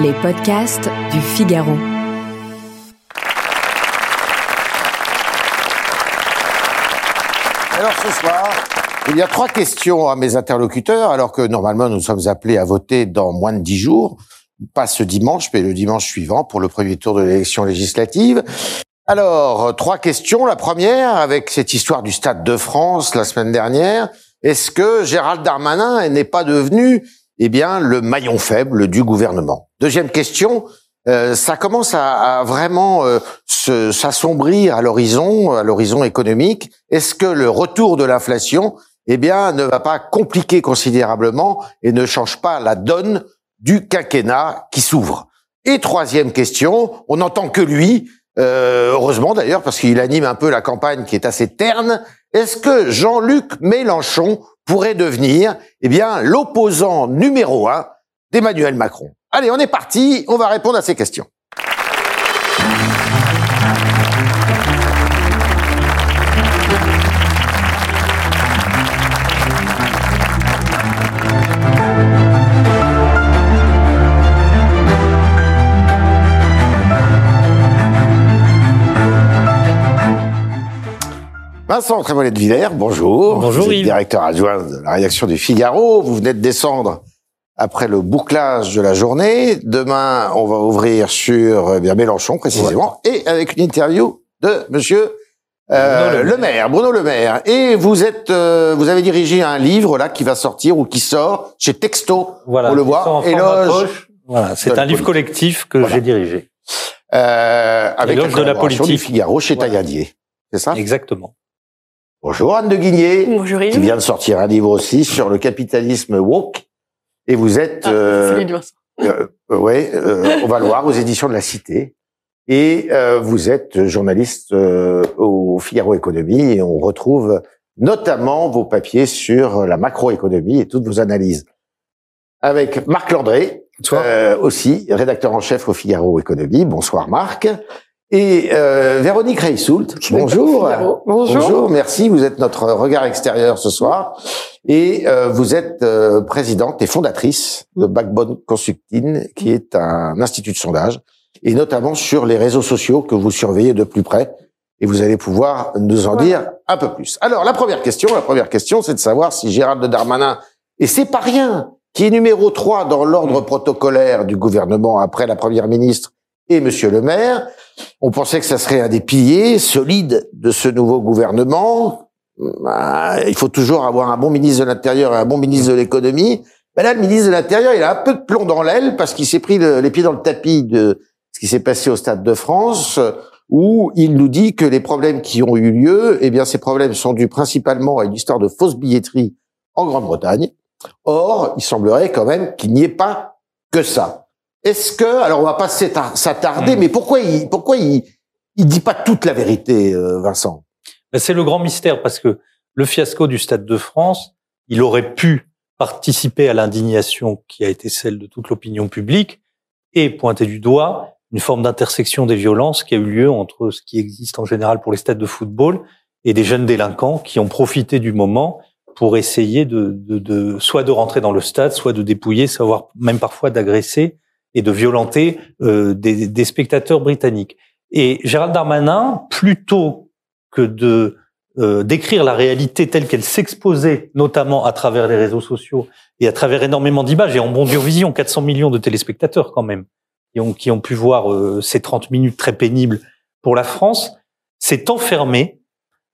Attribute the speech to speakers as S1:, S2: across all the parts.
S1: Les podcasts du Figaro.
S2: Alors ce soir, il y a trois questions à mes interlocuteurs, alors que normalement nous sommes appelés à voter dans moins de dix jours, pas ce dimanche, mais le dimanche suivant pour le premier tour de l'élection législative. Alors, trois questions. La première, avec cette histoire du Stade de France la semaine dernière, est-ce que Gérald Darmanin n'est pas devenu, eh bien, le maillon faible du gouvernement? Deuxième question, euh, ça commence à, vraiment euh, s'assombrir à l'horizon, à l'horizon économique. Est-ce que le retour de l'inflation, eh bien, ne va pas compliquer considérablement et ne change pas la donne du quinquennat qui s'ouvre? Et troisième question, on n'entend que lui, euh, heureusement d'ailleurs, parce qu'il anime un peu la campagne qui est assez terne. Est-ce que Jean-Luc Mélenchon pourrait devenir, eh bien, l'opposant numéro un d'Emmanuel Macron? Allez, on est parti. On va répondre à ces questions. Vincent Trémollet de Villers, bonjour.
S3: Bonjour,
S2: Vous êtes
S3: Yves.
S2: directeur adjoint de la rédaction du Figaro. Vous venez de descendre après le bouclage de la journée. Demain, on va ouvrir sur eh bien Mélenchon précisément et avec une interview de Monsieur euh,
S3: Bruno Le
S2: le Maire, Bruno Le Maire. Et vous êtes, euh, vous avez dirigé un livre là qui va sortir ou qui sort chez Texto.
S3: Voilà,
S2: on le
S3: qui
S2: voit. Éloge.
S3: Voilà, c'est un livre
S2: politique.
S3: collectif que
S2: Voilà.
S3: j'ai dirigé.
S2: euh, avec
S3: Éloge
S2: la
S3: de la politique.
S2: du Figaro chez
S3: Voilà.
S2: C'est ça?
S3: Exactement.
S2: Bonjour Anne de Guigné.
S4: Bonjour
S2: qui
S4: Yves.
S2: vient de sortir un livre aussi sur le capitalisme woke. Et vous êtes,
S4: Ah,
S2: euh, euh, euh, ouais, euh, on va le voir aux éditions de la Cité. Et euh, vous êtes journaliste euh, au Figaro Économie et on retrouve notamment vos papiers sur la macroéconomie et toutes vos analyses. Avec Marc Landré, euh, aussi rédacteur en chef au Figaro Économie. Bonsoir Marc. Et euh, Véronique Reissoult. Bonjour.
S4: Bonjour.
S2: Bonjour, merci. Vous êtes notre regard extérieur ce soir. Et euh, vous êtes euh, présidente et fondatrice de Backbone Consulting, qui est un institut de sondage, et notamment sur les réseaux sociaux que vous surveillez de plus près. Et vous allez pouvoir nous en dire un peu plus. Alors, la première question, la première question, c'est de savoir si Gérald Darmanin, et c'est pas rien, qui est numéro 3 dans l'ordre protocolaire du gouvernement après la première ministre et monsieur le maire, on pensait que ça serait un des piliers solides de ce nouveau gouvernement. Ah, Il faut toujours avoir un bon ministre de l'Intérieur et un bon ministre de l'Économie. Ben là, le ministre de l'Intérieur, il a un peu de plomb dans l'aile parce qu'il s'est pris le- les pieds dans le tapis de ce qui s'est passé au Stade de France, où il nous dit que les problèmes qui ont eu lieu, eh bien, ces problèmes sont dus principalement à une histoire de fausse billetterie en Grande-Bretagne. Or, il semblerait quand même qu'il n'y ait pas que ça. Est-ce que, alors on va pas s'attarder,
S3: Mm.
S2: mais pourquoi il, pourquoi il, il dit pas toute la vérité, euh, Vincent?
S3: Ben, C'est le grand mystère parce que le fiasco du Stade de France, il aurait pu participer à l'indignation qui a été celle de toute l'opinion publique et pointer du doigt une forme d'intersection des violences qui a eu lieu entre ce qui existe en général pour les stades de football et des jeunes délinquants qui ont profité du moment pour essayer de, de, de soit de rentrer dans le stade, soit de dépouiller, savoir même parfois d'agresser et de violenter euh, des, des spectateurs britanniques. Et Gérald Darmanin, plutôt que de euh, décrire la réalité telle qu'elle s'exposait, notamment à travers les réseaux sociaux et à travers énormément d'images, et en bon vision, 400 millions de téléspectateurs quand même, qui ont, qui ont pu voir euh, ces 30 minutes très pénibles pour la France, s'est enfermé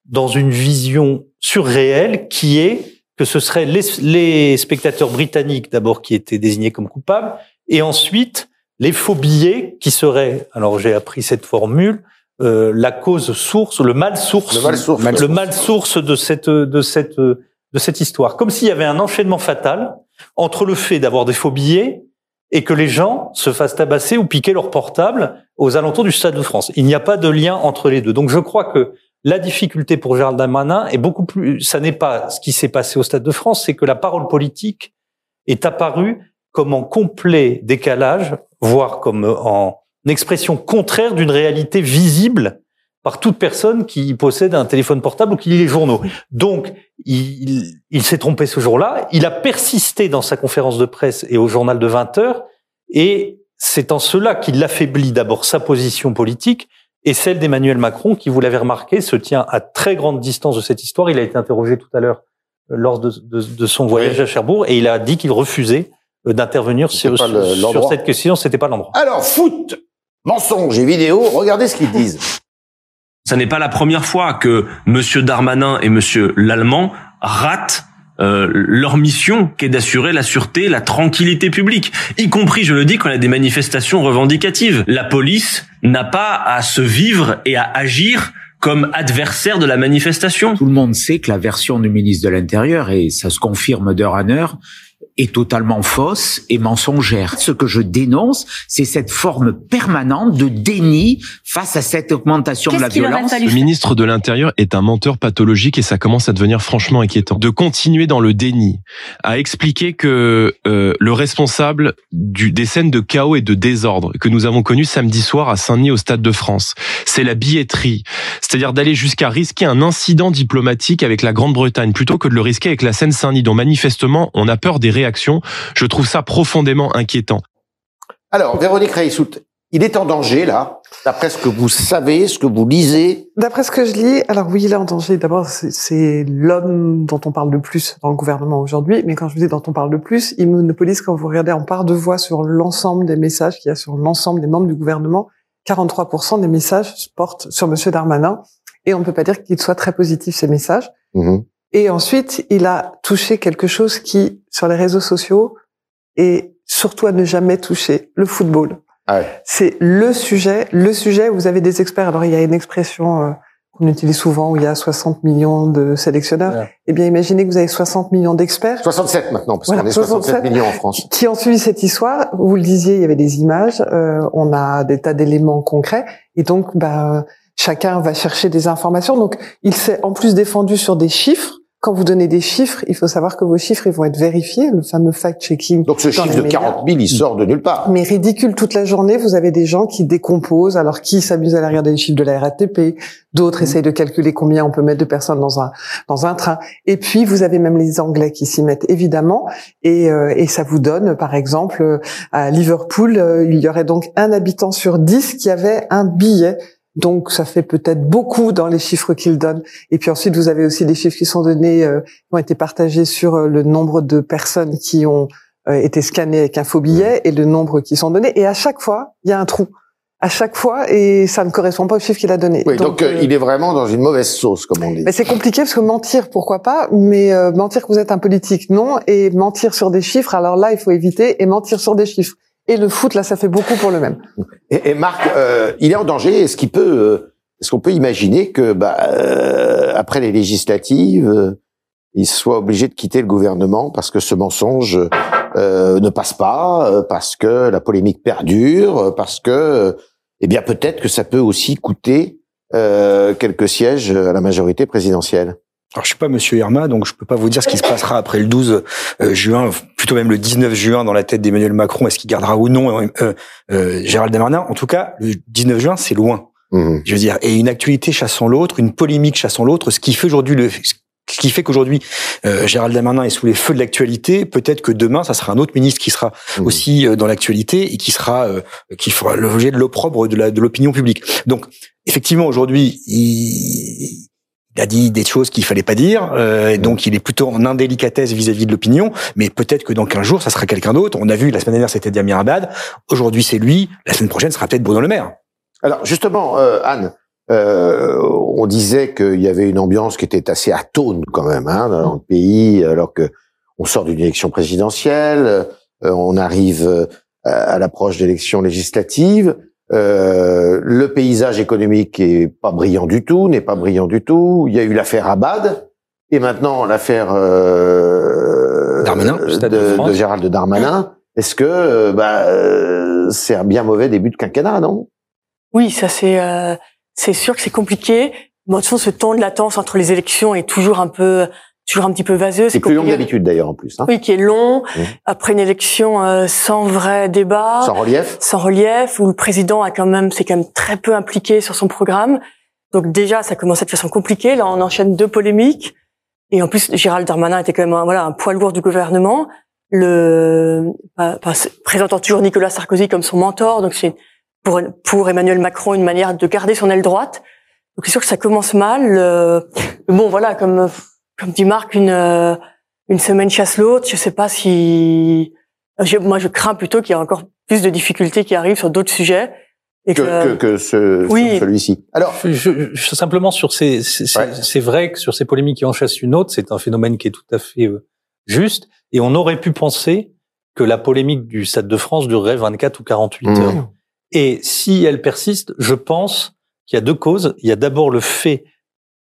S3: dans une vision surréelle qui est que ce seraient les, les spectateurs britanniques d'abord qui étaient désignés comme coupables, et ensuite les faux billets qui seraient, alors j'ai appris cette formule, euh, la cause source, le mal source,
S2: Le mal source.
S3: le mal source de cette de cette de cette histoire, comme s'il y avait un enchaînement fatal entre le fait d'avoir des faux billets et que les gens se fassent tabasser ou piquer leur portable aux alentours du Stade de France. Il n'y a pas de lien entre les deux. Donc je crois que la difficulté pour Gérald Darmanin est beaucoup plus. Ça n'est pas ce qui s'est passé au Stade de France, c'est que la parole politique est apparue comme en complet décalage, voire comme en expression contraire d'une réalité visible par toute personne qui possède un téléphone portable ou qui lit les journaux. Donc, il, il s'est trompé ce jour-là. Il a persisté dans sa conférence de presse et au journal de 20 heures et c'est en cela qu'il affaiblit d'abord sa position politique et celle d'Emmanuel Macron, qui, vous l'avez remarqué, se tient à très grande distance de cette histoire. Il a été interrogé tout à l'heure euh, lors de, de, de, son voyage à Cherbourg et il a dit qu'il refusait euh, d'intervenir sur, sur, cette question. C'était pas l'endroit.
S2: Alors, foot, mensonge et vidéo, regardez ce qu'ils disent.
S4: Ça n'est pas la première fois que Monsieur Darmanin et Monsieur Lallemand ratent euh, leur mission qui est d'assurer la sûreté, la tranquillité publique, y compris, je le dis, quand il y a des manifestations revendicatives. La police n'a pas à se vivre et à agir comme adversaire de la manifestation.
S5: Tout le monde sait que la version du ministre de l'Intérieur, et ça se confirme d'heure en heure, est totalement fausse et mensongère. Ce que je dénonce, c'est cette forme permanente de déni face à cette augmentation de la violence.
S6: Le ministre de l'Intérieur est un menteur pathologique et ça commence à devenir franchement inquiétant. De continuer dans le déni, à expliquer que euh, le responsable du, des scènes de chaos et de désordre que nous avons connues samedi soir à Saint-Denis au Stade de France, c'est la billetterie. C'est-à-dire d'aller jusqu'à risquer un incident diplomatique avec la Grande-Bretagne plutôt que de le risquer avec la Seine-Saint-Denis dont manifestement on a peur des réactions je trouve ça profondément inquiétant.
S2: Alors, Véronique Reissout, il est en danger, là, d'après ce que vous savez, ce que vous lisez
S7: D'après ce que je lis, alors oui, il est en danger. D'abord, c'est l'homme dont on parle le plus dans le gouvernement aujourd'hui. Mais quand je vous dis dont on parle le plus, il monopolise, quand vous regardez en part de voix sur l'ensemble des messages qu'il y a sur l'ensemble des membres du gouvernement, 43% des messages portent sur Monsieur Darmanin. Et on ne peut pas dire qu'il soit très positif, ces messages. Mmh. Et ensuite, il a touché quelque chose qui, sur les réseaux sociaux, est surtout à ne jamais toucher, le football. Ah C'est le sujet, le sujet où vous avez des experts. Alors, il y a une expression euh, qu'on utilise souvent où il y a 60 millions de sélectionneurs. Eh bien, imaginez que vous avez 60 millions d'experts.
S2: 67 maintenant, parce qu'on est 67 millions en France.
S7: Qui ont suivi cette histoire. Vous le disiez, il y avait des images, euh, on a des tas d'éléments concrets. Et donc, bah, chacun va chercher des informations. Donc, il s'est en plus défendu sur des chiffres quand vous donnez des chiffres, il faut savoir que vos chiffres, ils vont être vérifiés, le fameux fact-checking.
S2: Donc ce chiffre de 40 000, il sort de nulle part.
S7: Mais ridicule toute la journée, vous avez des gens qui décomposent, alors qui s'amusent à aller regarder les chiffres de la RATP, d'autres mmh. essayent de calculer combien on peut mettre de personnes dans un dans un train. Et puis vous avez même les Anglais qui s'y mettent évidemment, et, euh, et ça vous donne, par exemple, à Liverpool, euh, il y aurait donc un habitant sur dix qui avait un billet donc ça fait peut-être beaucoup dans les chiffres qu'il donne. Et puis ensuite, vous avez aussi des chiffres qui sont donnés, euh, qui ont été partagés sur euh, le nombre de personnes qui ont euh, été scannées avec un faux billet et le nombre qui sont donnés. Et à chaque fois, il y a un trou. À chaque fois, et ça ne correspond pas au chiffre qu'il a donné.
S2: Oui, donc, il est vraiment dans une mauvaise sauce, comme on dit.
S7: c'est compliqué parce que mentir, pourquoi pas, mais mentir que vous êtes un politique, non, et mentir sur des chiffres, alors là, il faut éviter, et mentir sur des chiffres et le foot, là, ça fait beaucoup pour le même.
S2: Et, et Marc, euh, il est en danger. Est-ce qu'il peut, euh, est-ce qu'on peut imaginer que, bah, euh, après les législatives, euh, il soit obligé de quitter le gouvernement parce que ce mensonge ne passe pas, parce que la polémique perdure, parce que, eh bien, peut-être que ça peut aussi coûter quelques sièges à la majorité présidentielle?
S8: Alors je suis pas Monsieur Irma, donc je peux pas vous dire ce qui se passera après le 12 euh, juin, plutôt même le 19 juin dans la tête d'Emmanuel Macron. Est-ce qu'il gardera ou non euh, euh, Gérald Darmanin? En tout cas, le 19 juin, c'est loin. Mmh. Je veux dire, et une actualité chassant l'autre, une polémique chassant l'autre, ce qui fait aujourd'hui le ce qui fait qu'aujourd'hui euh, Gérald Darmanin est sous les feux de l'actualité. Peut-être que demain, ça sera un autre ministre qui sera mmh. aussi dans l'actualité et qui sera qui fera l'objet de l'opprobre de l'opinion publique. Donc effectivement, aujourd'hui, il, il a dit des choses qu'il fallait pas dire, euh, donc il est plutôt en indélicatesse vis-à-vis de l'opinion. Mais peut-être que dans 15 jours, ça sera quelqu'un d'autre. On a vu la semaine dernière, c'était Damien Abad. Aujourd'hui, c'est lui. La semaine prochaine, sera peut-être Bruno Le Maire.
S2: Alors justement, euh, Anne, euh, on disait qu'il y avait une ambiance qui était assez atone quand même hein, dans le pays, alors que on sort d'une élection présidentielle, euh, on arrive euh, à l'approche d'élections législatives. Euh, le paysage économique est pas brillant du tout, n'est pas brillant du tout. Il y a eu l'affaire Abad et maintenant l'affaire euh, de, de, Gérald Darmanin. Est-ce que euh, bah, euh, c'est un bien mauvais début de quinquennat, non?
S9: Oui, ça c'est c'est sûr que c'est compliqué. Bon, de toute façon, ce temps de latence entre les élections est toujours un peu toujours un petit peu vaseux.
S2: C'est plus long que d'habitude d'ailleurs en plus. Hein.
S9: Oui, qui est long mmh. après une élection euh, sans vrai débat,
S2: sans relief,
S9: sans relief, où le président a quand même c'est quand même très peu impliqué sur son programme. Donc déjà, ça commençait de façon compliquée. Là, on enchaîne deux polémiques. Et en plus, Gérald Darmanin était quand même un, voilà un poids lourd du gouvernement. le présentant toujours Nicolas Sarkozy comme son mentor. Donc c'est pour pour Emmanuel Macron une manière de garder son aile droite. Donc c'est sûr que ça commence mal. bon voilà, comme comme dit Marc, une une semaine chasse l'autre. Je sais pas si moi je crains plutôt qu'il y ait encore plus de difficultés qui arrivent sur d'autres sujets.
S2: Et que, que, que, ce,
S9: oui.
S2: celui-ci.
S3: Alors, je, je, simplement sur ces, c'est vrai que sur ces polémiques qui en chassent une autre, c'est un phénomène qui est tout à fait euh, juste. Et on aurait pu penser que la polémique du Stade de France durerait 24 ou 48 mmh. heures. Et si elle persiste, je pense qu'il y a deux causes. Il y a d'abord le fait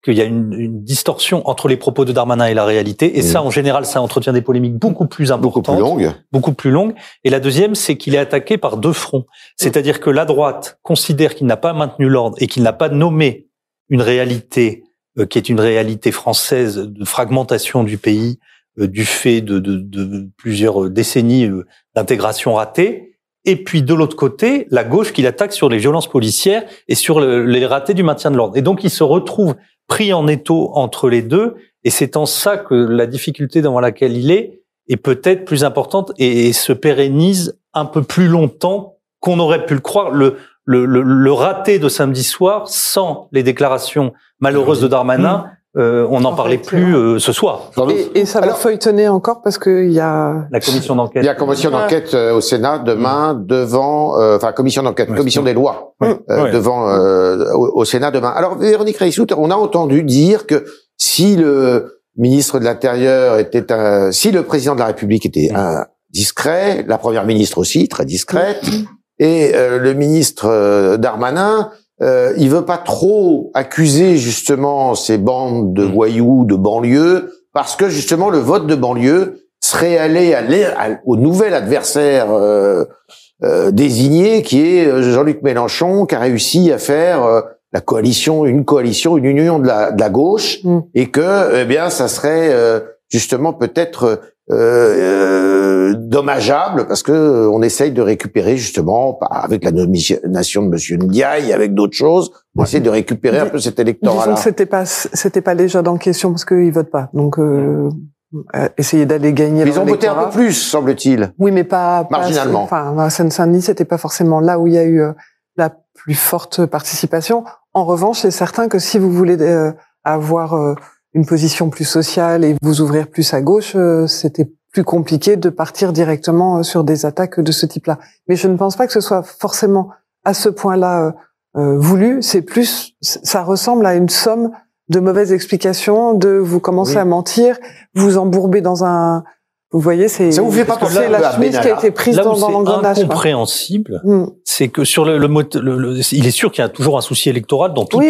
S3: qu'il y a une, une, distorsion entre les propos de Darmanin et la réalité. Et ça, mm. en général, ça entretient des polémiques beaucoup plus importantes.
S2: Beaucoup plus longues.
S3: Beaucoup plus longues. Et la deuxième, c'est qu'il est attaqué par deux fronts. C'est-à-dire que la droite considère qu'il n'a pas maintenu l'ordre et qu'il n'a pas nommé une réalité euh, qui est une réalité française de fragmentation du pays, euh, du fait de, de, de plusieurs décennies euh, d'intégration ratée. Et puis de l'autre côté, la gauche qui l'attaque sur les violences policières et sur les ratés du maintien de l'ordre. Et donc il se retrouve pris en étau entre les deux, et c'est en ça que la difficulté dans laquelle il est est peut-être plus importante et, se pérennise un peu plus longtemps qu'on aurait pu le croire. Le, le, le, raté de samedi soir, sans les déclarations malheureuses de Darmanin, mmh. Euh, on n'en parlait plus euh, ce soir.
S7: Et, et ça va feuilletonner encore parce qu'il y a
S3: la commission d'enquête.
S2: Il y a commission d'enquête euh, au Sénat demain devant, enfin commission d'enquête, commission des lois devant au, Sénat demain. Alors Véronique Reissout, on a entendu dire que si le ministre de l'Intérieur était un, si le président de la République était un discret, la première ministre aussi très discrète, et le ministre Darmanin euh, il veut pas trop accuser justement ces bandes de mm. voyous de banlieue parce que justement le vote de banlieue serait allé au nouvel adversaire euh, euh, désigné qui est euh, Jean-Luc Mélenchon qui a réussi à faire euh, la coalition une coalition une union de la, de la gauche mm. et que eh bien ça serait justement peut-être euh, dommageable parce que euh, on essaye de récupérer justement avec la nomination de Monsieur Ndiaye, avec d'autres choses, on essaie de récupérer un peu cet électorat-là.
S7: C'était pas c'était pas déjà dans question parce qu'ils votent pas. Donc euh, euh essayer d'aller gagner.
S2: ils ont voté un peu plus, semble-t-il.
S7: Oui, mais pas
S2: marginalement.
S7: enfin, à Seine-Saint-Denis, c'était pas forcément là où il y a eu la plus forte participation. En revanche, c'est certain que si vous voulez avoir une position plus sociale et vous ouvrir plus à gauche, euh, c'était plus compliqué de partir directement euh, sur des attaques de ce type-là. Mais je ne pense pas que ce soit forcément à ce point-là euh, voulu. C'est plus, ça ressemble à une somme de mauvaises explications, de vous commencer à mentir, vous embourber dans un vous voyez, c'est
S2: ça vous fait pas
S7: penser la chemise qui a été prise dans, dans l'engrenage.
S3: incompréhensible, hmm. c'est que sur le, le, le, il est sûr qu'il y a toujours un souci électoral dans toute,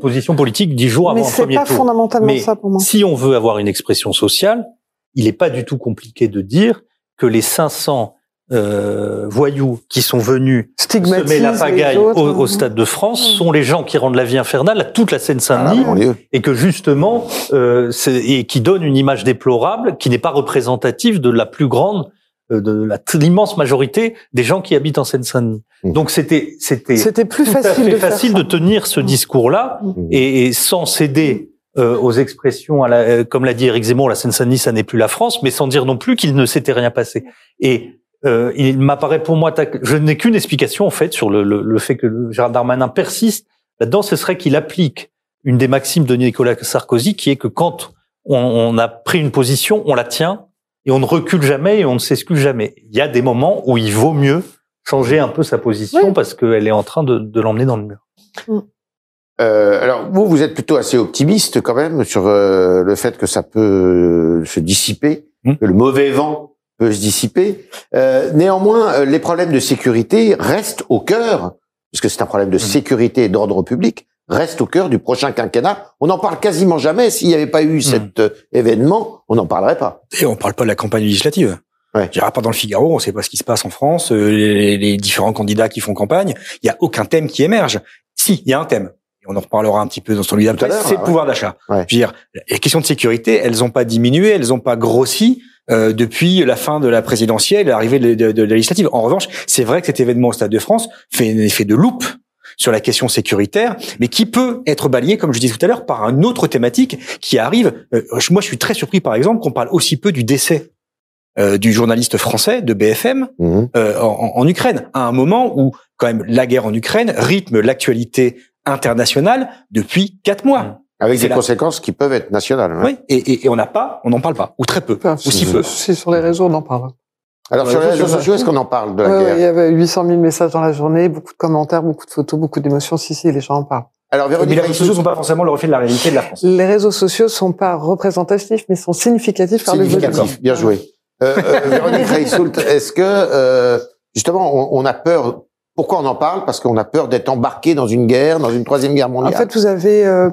S3: position politique dix jours avant un premier tour.
S7: Mais c'est pas fondamentalement ça pour moi.
S3: Si on veut avoir une expression sociale, il n'est pas du tout compliqué de dire que les 500 euh, voyous qui sont venus semer la pagaille au, hein. Stade de France sont les gens qui rendent la vie infernale à toute la Seine-Saint-Denis ah, et que justement euh, et qui donnent une image déplorable qui n'est pas représentative de la plus grande euh, de l'immense majorité des gens qui habitent en Seine-Saint-Denis. Mmh. Donc c'était c'était
S7: c'était plus facile,
S3: de, facile de tenir ce mmh. discours-là mmh. et, et, sans céder euh, aux expressions, à la, euh, comme l'a dit Eric Zemmour, la Seine-Saint-Denis, ça n'est plus la France, mais sans dire non plus qu'il ne s'était rien passé. Et euh, il m'apparaît pour moi, je n'ai qu'une explication en fait sur le, le, le fait que Gérald Darmanin persiste là-dedans, ce serait qu'il applique une des maximes de Nicolas Sarkozy, qui est que quand on, on, a pris une position, on la tient et on ne recule jamais et on ne s'excuse jamais. Il y a des moments où il vaut mieux changer un peu sa position parce qu'elle est en train de, de l'emmener dans le mur.
S2: Mm. Euh, alors vous, vous êtes plutôt assez optimiste quand même sur euh, le fait que ça peut se dissiper, mm. que le mauvais vent peut se dissiper. Euh, néanmoins, euh, les problèmes de sécurité restent au cœur, puisque c'est un problème de mmh. sécurité et d'ordre public, restent au cœur du prochain quinquennat. On n'en parle quasiment jamais. S'il n'y avait pas eu mmh. cet euh, événement, on n'en parlerait pas.
S8: Et on ne parle pas de la campagne législative. Ouais. J'irai pas dans le Figaro, on ne sait pas ce qui se passe en France, les, les différents candidats qui font campagne. Il y a aucun thème qui émerge. Si, il y a un thème on en reparlera un petit peu dans son livre tout à l'heure, c'est le pouvoir d'achat. Je veux dire, les questions de sécurité, elles n'ont pas diminué, elles n'ont pas grossi. Euh, depuis la fin de la présidentielle, l'arrivée de, de, de, la législative. En revanche, c'est vrai que cet événement au Stade de France fait un effet de loupe sur la question sécuritaire, mais qui peut être balayé, comme je disais tout à l'heure, par une autre thématique qui arrive. Euh, moi, je suis très surpris, par exemple, qu'on parle aussi peu du décès euh, du journaliste français de BFM
S2: Mhm.
S8: euh, en, en Ukraine, à un moment où quand même la guerre en Ukraine rythme l'actualité internationale depuis quatre mois.
S2: Avec
S8: C'est
S2: des
S8: la-
S2: conséquences qui peuvent être nationales. ouais.
S8: Oui, et, et, et on n'a pas, on n'en parle pas, ou très peu,
S7: Enfin,
S8: ou si peu.
S7: si, sur les réseaux, on en parle.
S2: Alors, sur les réseaux sociaux, est-ce qu'on en parle de la
S7: Ouais,
S2: guerre
S7: il y avait 800 000 messages dans la journée, beaucoup de commentaires, beaucoup de photos, beaucoup d'émotions. Si, si, les gens en parlent.
S2: Alors,
S8: Mais
S2: Véronique
S8: les réseaux sociaux
S2: Raissou,
S8: sont pas forcément le reflet de la réalité de la France.
S7: Les réseaux sociaux sont pas représentatifs, mais sont significatifs par le
S2: significatif, bien joué. Euh, euh, Véronique Reissoult, est-ce que, euh, justement, on, on a peur, pourquoi on en parle? Parce qu'on a peur d'être embarqué dans une guerre, dans une troisième guerre
S7: En
S2: mondiale.
S7: fait, vous avez euh,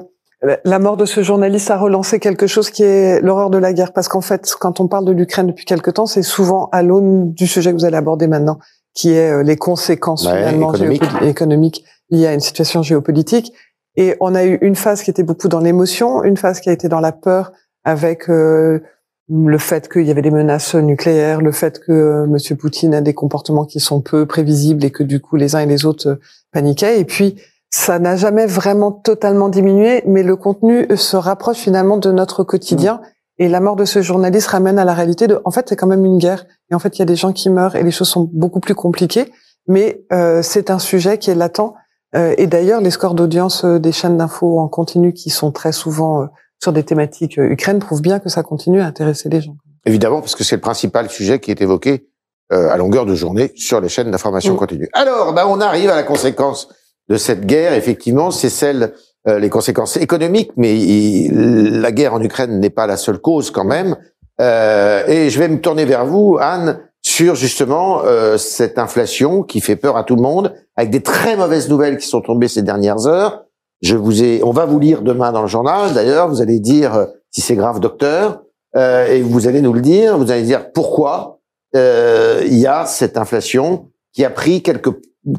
S7: la- mort de ce journaliste a relancé quelque chose qui est l'horreur de la guerre, parce qu'en fait, quand on parle de l'Ukraine depuis quelque temps, c'est souvent à l'aune du sujet que vous allez aborder maintenant, qui est euh, les conséquences finalement
S2: économiques.
S7: liées à une situation géopolitique. Et on a eu une phase qui était beaucoup dans l'émotion, une phase qui a été dans la peur, avec euh, le fait qu'il y avait des menaces nucléaires, le fait que euh, Monsieur Poutine a des comportements qui sont peu prévisibles et que du coup les uns et les autres euh, paniquaient. Et puis ça n'a jamais vraiment totalement diminué, mais le contenu se rapproche finalement de notre quotidien. Et la mort de ce journaliste ramène à la réalité de, en fait, c'est quand même une guerre. Et en fait, il y a des gens qui meurent et les choses sont beaucoup plus compliquées. Mais euh, c'est un sujet qui est latent. Euh, et d'ailleurs, les scores d'audience euh, des chaînes d'infos en continu, qui sont très souvent euh, sur des thématiques euh, Ukraine, prouvent bien que ça continue à intéresser les gens.
S2: Évidemment, parce que c'est le principal sujet qui est évoqué euh, à longueur de journée sur les chaînes d'information
S7: Mm.
S2: continue. Alors, bah, on arrive à la conséquence de cette guerre. Effectivement, c'est celle, euh, les conséquences économiques, mais la guerre en Ukraine n'est pas la seule cause quand même. Euh, et je vais me tourner vers vous, Anne, sur justement euh, cette inflation qui fait peur à tout le monde, avec des très mauvaises nouvelles qui sont tombées ces dernières heures. Je vous ai, on va vous lire demain dans le journal. D'ailleurs, vous allez dire euh, si c'est grave, docteur, euh, et vous allez nous le dire. Vous allez dire pourquoi euh, il y a cette inflation qui a pris quelques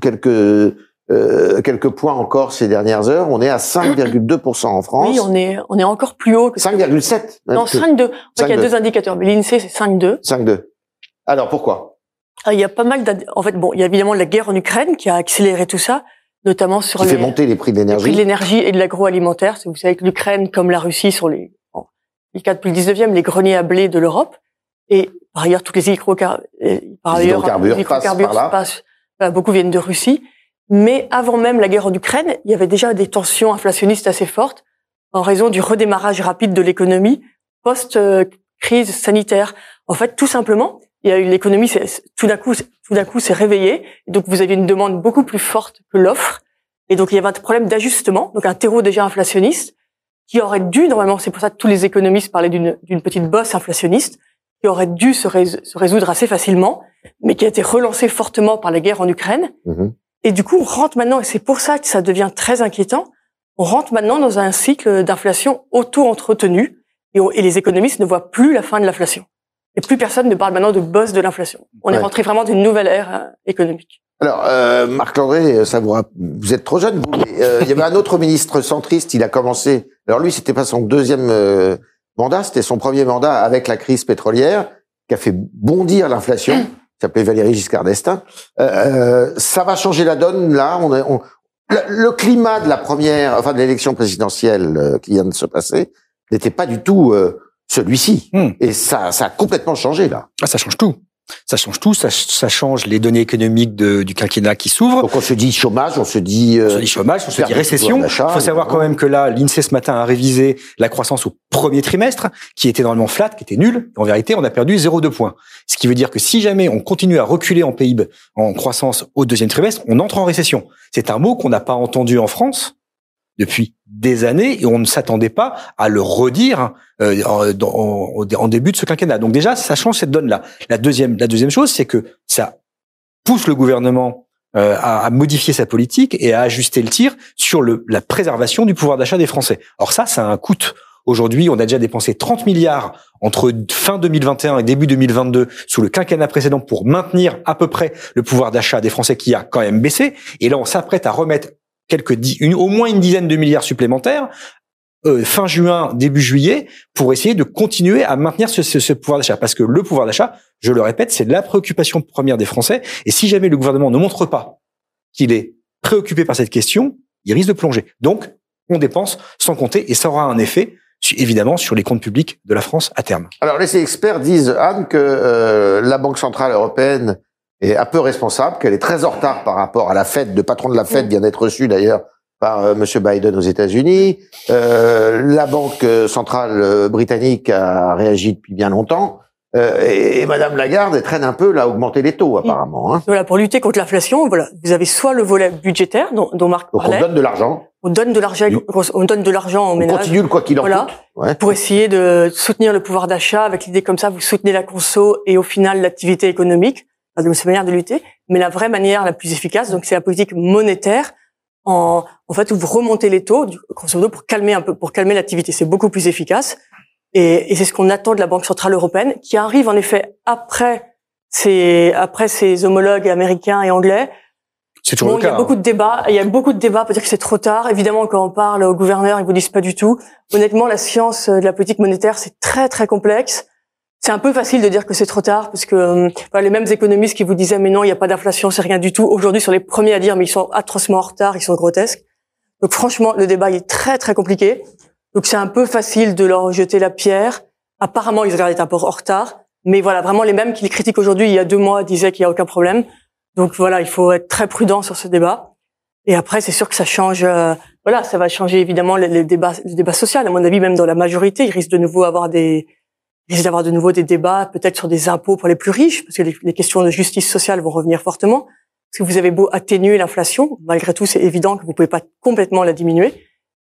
S2: quelques euh, quelques points encore ces dernières heures. On est à 5,2% en France.
S9: Oui, on est, on est encore plus haut que
S2: 5,7. même
S9: Non,
S2: que-
S9: 5,2. En fait, il y a
S2: 5,2.
S9: deux indicateurs, mais l'INSEE, c'est 5,2.
S2: 5,2. Alors pourquoi?
S9: Ah, Il y a pas mal En fait, bon, il y a évidemment la guerre en Ukraine qui a accéléré tout ça, notamment sur
S2: Qui
S9: les,
S2: fait monter les prix de
S9: les prix de
S2: l'énergie
S9: l'énergie et de l'agroalimentaire. Vous savez que l'Ukraine, comme la Russie, sont les, bon, les cas depuis le 19e, les greniers à blé de l'Europe. Et par ailleurs, toutes les euh, par
S2: Les
S9: ailleurs,
S2: hydrocarbures
S9: les
S2: passent par là.
S9: passent- voilà, beaucoup viennent de Russie. Mais avant même la guerre en Ukraine, il y avait déjà des tensions inflationnistes assez fortes en raison du redémarrage rapide de l'économie post-crise sanitaire. En fait, tout simplement, il y a eu l'économie, tout d'un coup, tout d'un coup, s'est réveillée. Donc, vous aviez une demande beaucoup plus forte que l'offre. Et donc, il y avait un problème d'ajustement, donc un terreau déjà inflationniste, qui aurait dû, normalement, c'est pour ça que tous les économistes parlaient d'une petite bosse inflationniste, qui aurait dû se, rés- se résoudre assez facilement, mais qui a été relancée fortement par la guerre en Ukraine.
S2: Mhm.
S9: Et du coup, on rentre maintenant, et c'est pour ça que ça devient très inquiétant, on rentre maintenant dans un cycle d'inflation auto-entretenu, et, les économistes ne voient plus la fin de l'inflation. Et plus personne ne parle maintenant de bosse de l'inflation. On est rentré vraiment dans une nouvelle ère euh, économique.
S2: Alors, euh, Marc Landré, ça vous, vous êtes trop jeune, vous. euh, il y avait un autre ministre centriste. Il a commencé. Alors lui, c'était pas son deuxième euh, mandat, c'était son premier mandat avec la crise pétrolière qui a fait bondir l'inflation. S'appelait Valéry Giscard d'Estaing. Euh, euh, ça va changer la donne là. On, le, le climat de la première, enfin de l'élection présidentielle euh, qui vient de se passer, n'était pas du tout euh, celui-ci.
S8: Hmm.
S2: Et ça, ça a complètement changé là.
S8: Ah, ça change tout. Ça change tout. Ça, ça change les données économiques de- du quinquennat qui s'ouvrent.
S2: Donc on se dit chômage, on se dit.
S8: On
S2: euh,
S8: se dit chômage, on se dit récession. Il faut savoir quand même que là, l'INSEE ce matin a révisé la croissance au premier trimestre, qui était normalement flat, qui était nulle. En vérité, on a perdu 0,2 points. Ce qui veut dire que si jamais on continue à reculer en PIB, en croissance au deuxième trimestre, on entre en récession. C'est un mot qu'on n'a pas entendu en France depuis des années et on ne s'attendait pas à le redire euh, en, début de ce quinquennat. Donc déjà, ça change cette donne-là. La deuxième, la deuxième chose, c'est que ça pousse le gouvernement euh, à, à modifier sa politique et à ajuster le tir sur le, la préservation du pouvoir d'achat des Français. Or ça, ça a un coût. Aujourd'hui, on a déjà dépensé 30 milliards entre fin 2021 et début 2022 sous le quinquennat précédent pour maintenir à peu près le pouvoir d'achat des Français qui a quand même baissé. Et là, on s'apprête à remettre quelques dix, une, au moins une dizaine de milliards supplémentaires euh, fin juin, début juillet, pour essayer de continuer à maintenir ce, ce, ce pouvoir d'achat. Parce que le pouvoir d'achat, je le répète, c'est la préoccupation première des Français. Et si jamais le gouvernement ne montre pas qu'il est préoccupé par cette question, il risque de plonger. Donc, on dépense sans compter et ça aura un effet évidemment sur les comptes publics de la France à terme.
S2: Alors les experts disent Anne que euh, la Banque centrale européenne est un peu responsable, qu'elle est très en retard par rapport à la Fed. Le patron de la Fed vient d'être reçu d'ailleurs par euh, Monsieur Biden aux États-Unis. Euh, la Banque centrale euh, britannique a réagi depuis bien longtemps. Euh, et, et Madame Lagarde elle traîne un peu là augmenter les taux apparemment. Hein.
S9: Voilà, pour lutter contre l'inflation, voilà, vous avez soit le volet budgétaire dont, dont Marc
S2: Donc on donne de l'argent,
S9: on donne de l'argent, on donne de l'argent aux
S2: on
S9: ménages
S2: continue le quoi qu'il en
S9: Voilà.
S2: coûte. Ouais.
S9: pour essayer de soutenir le pouvoir d'achat avec l'idée comme ça, vous soutenez la conso et au final l'activité économique. Donc c'est une manière de lutter, mais la vraie manière la plus efficace, donc c'est la politique monétaire. En, en fait, où vous remontez les taux, grosso modo, pour calmer un peu, pour calmer l'activité. C'est beaucoup plus efficace. Et, et c'est ce qu'on attend de la Banque centrale européenne, qui arrive en effet après ses, après ses homologues américains et anglais.
S8: C'est toujours
S9: Bon,
S8: le
S9: il y
S8: cas.
S9: a beaucoup de débats. Il y a beaucoup de débats. Peut dire que c'est trop tard. Évidemment, quand on parle aux gouverneurs, ils vous disent pas du tout. Honnêtement, la science de la politique monétaire, c'est très très complexe. C'est un peu facile de dire que c'est trop tard parce que euh, les mêmes économistes qui vous disaient mais non, il n'y a pas d'inflation, c'est rien du tout. Aujourd'hui, sont les premiers à dire mais ils sont atrocement en retard, ils sont grotesques. Donc franchement, le débat est très très compliqué. Donc c'est un peu facile de leur jeter la pierre. Apparemment, ils regardent un peu en retard, mais voilà, vraiment les mêmes qui les critiquent aujourd'hui, il y a deux mois, disaient qu'il y a aucun problème. Donc voilà, il faut être très prudent sur ce débat. Et après, c'est sûr que ça change. euh, voilà, ça va changer évidemment le, le débat, le débat social. À mon avis, même dans la majorité, il risque de nouveau avoir des, il risque d'avoir de nouveau des débats, peut-être sur des impôts pour les plus riches, parce que les, questions de justice sociale vont revenir fortement. Parce que vous avez beau atténuer l'inflation, malgré tout, c'est évident que vous pouvez pas complètement la diminuer.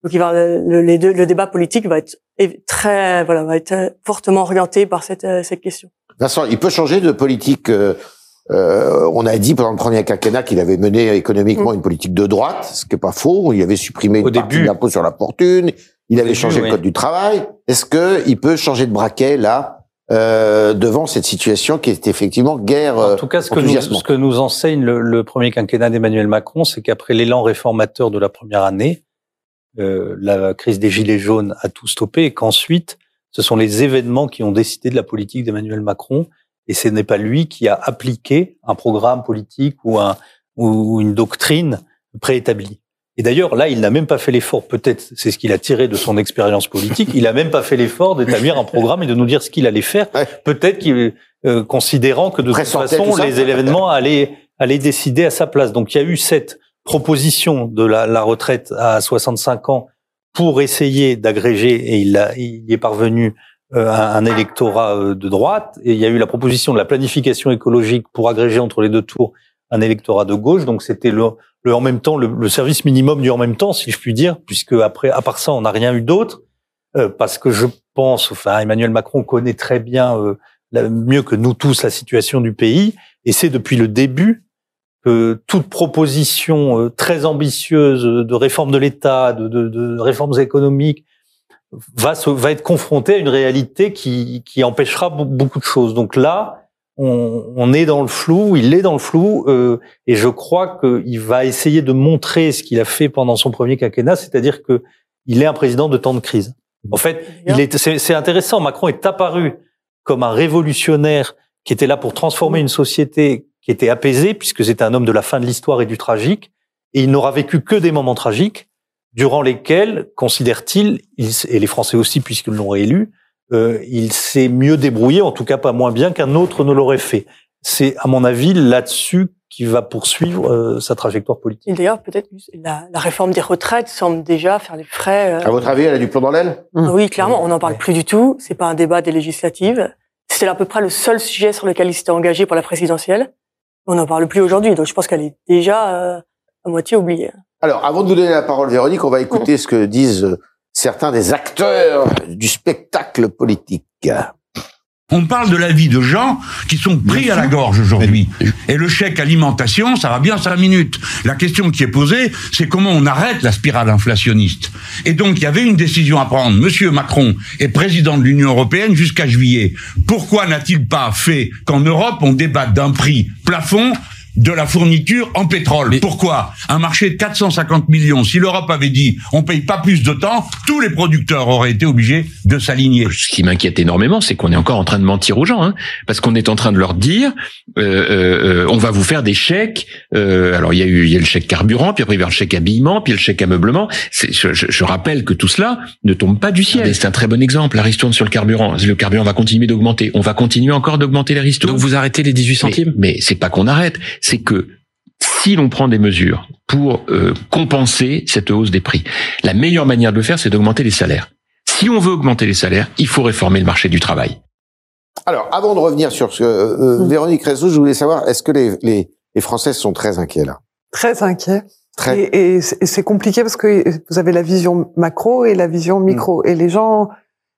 S9: Donc, il va, le, les deux- le débat politique va être très, voilà, va être fortement orienté par cette, euh, cette question.
S2: Vincent, il peut changer de politique. euh, euh, on a dit pendant le premier quinquennat qu'il avait mené économiquement une politique de droite, ce qui est pas faux. Il avait supprimé
S3: Au
S2: une partie
S3: début.
S2: de l'impôt sur la fortune. Il avait changé
S3: oui.
S2: le code du travail. Est-ce que il peut changer de braquet là euh, devant cette situation qui est effectivement guerre
S3: En
S2: euh,
S3: tout cas, ce que, nous, ce que nous enseigne le, le premier quinquennat d'Emmanuel Macron, c'est qu'après l'élan réformateur de la première année, euh, la crise des gilets jaunes a tout stoppé et qu'ensuite, ce sont les événements qui ont décidé de la politique d'Emmanuel Macron et ce n'est pas lui qui a appliqué un programme politique ou, un, ou une doctrine préétablie. Et d'ailleurs, là, il n'a même pas fait l'effort, peut-être c'est ce qu'il a tiré de son expérience politique, il a même pas fait l'effort d'établir un programme et de nous dire ce qu'il allait faire,
S2: Ouais.
S3: peut-être qu'il euh, considérant que de toute façon, les événements allaient, allaient décider à sa place. Donc il y a eu cette proposition de la, la retraite à 65 ans pour essayer d'agréger, et il, a, il y est parvenu, euh, un, un électorat euh, de droite. Et il y a eu la proposition de la planification écologique pour agréger entre les deux tours un électorat de gauche. Donc c'était le, le en même temps, le, le service minimum du en même temps, si je puis dire, puisque après, à part ça, on n'a rien eu d'autre. Euh, parce que je pense, enfin, Emmanuel Macron connaît très bien, euh, la- mieux que nous tous, la situation du pays, et c'est depuis le début que toute proposition euh, très ambitieuse de réforme de l'État, de, de, de réformes économiques, va, se, va être confrontée à une réalité qui, qui empêchera be- beaucoup de choses. Donc là, on, on est dans le flou, il est dans le flou, euh, et je crois qu'il va essayer de montrer ce qu'il a fait pendant son premier quinquennat, c'est-à-dire que il est un président de temps de crise. En fait, est, c'est, intéressant. Macron est apparu comme un révolutionnaire qui était là pour transformer une société qui était apaisée, puisque c'était un homme de la fin de l'histoire et du tragique, et il n'aura vécu que des moments tragiques, durant lesquels, considère-t-il, et les Français aussi, puisqu'ils l'ont réélu, il s'est mieux débrouillé, en tout cas pas moins bien qu'un autre ne l'aurait fait. C'est, à mon avis, là-dessus qu'il va poursuivre euh, sa trajectoire politique.
S9: Et d'ailleurs, peut-être la, la réforme des retraites semble déjà faire les frais. euh,
S2: À votre avis, elle a du plomb dans l'aile?
S9: Oui, clairement, on n'en parle plus du tout. C'est pas un débat des législatives. C'était à peu près le seul sujet sur lequel il s'était engagé pour la présidentielle. On n'en parle plus aujourd'hui, donc je pense qu'elle est déjà euh, à moitié oubliée.
S2: Alors, avant de vous donner la parole, Véronique, on va écouter ce que disent euh, certains des acteurs du spectacle politique.
S10: On parle de la vie de gens qui sont pris à la gorge aujourd'hui. Et le chèque alimentation, ça va bien cinq minutes. La question qui est posée, c'est comment on arrête la spirale inflationniste. Et donc, il y avait une décision à prendre. Monsieur Macron est président de l'Union européenne jusqu'à juillet. Pourquoi n'a-t-il pas fait qu'en Europe, on débatte d'un prix plafond de la fourniture en pétrole. Pourquoi? Un marché de 450 millions. Si l'Europe avait dit on paye pas plus de temps, tous les producteurs auraient été obligés de s'aligner.
S11: Ce qui m'inquiète énormément, c'est qu'on est encore en train de mentir aux gens, hein, parce qu'on est en train de leur dire euh, euh, on va vous faire des chèques. Euh, alors il y a eu il y a le chèque carburant, puis après il y a le chèque habillement, puis le chèque ameublement. Je, je, je, rappelle que tout cela ne tombe pas du ciel. C'est un très bon exemple. La ristourne sur le carburant. Le carburant va continuer d'augmenter. On va continuer encore d'augmenter les ristournes.
S6: Donc vous arrêtez les 18 centimes?
S11: Mais, mais c'est pas qu'on arrête, c'est que si l'on prend des mesures pour euh, compenser cette hausse des prix, la meilleure manière de le faire, c'est d'augmenter les salaires. Si on veut augmenter les salaires, il faut réformer le marché du travail.
S2: Alors, avant de revenir sur ce, euh, Véronique Réseau, je voulais savoir, est-ce que les, les, les Français sont très inquiets là?
S7: Très inquiets. Très. Et, et c'est compliqué parce que vous avez la vision macro et la vision micro. Et les gens,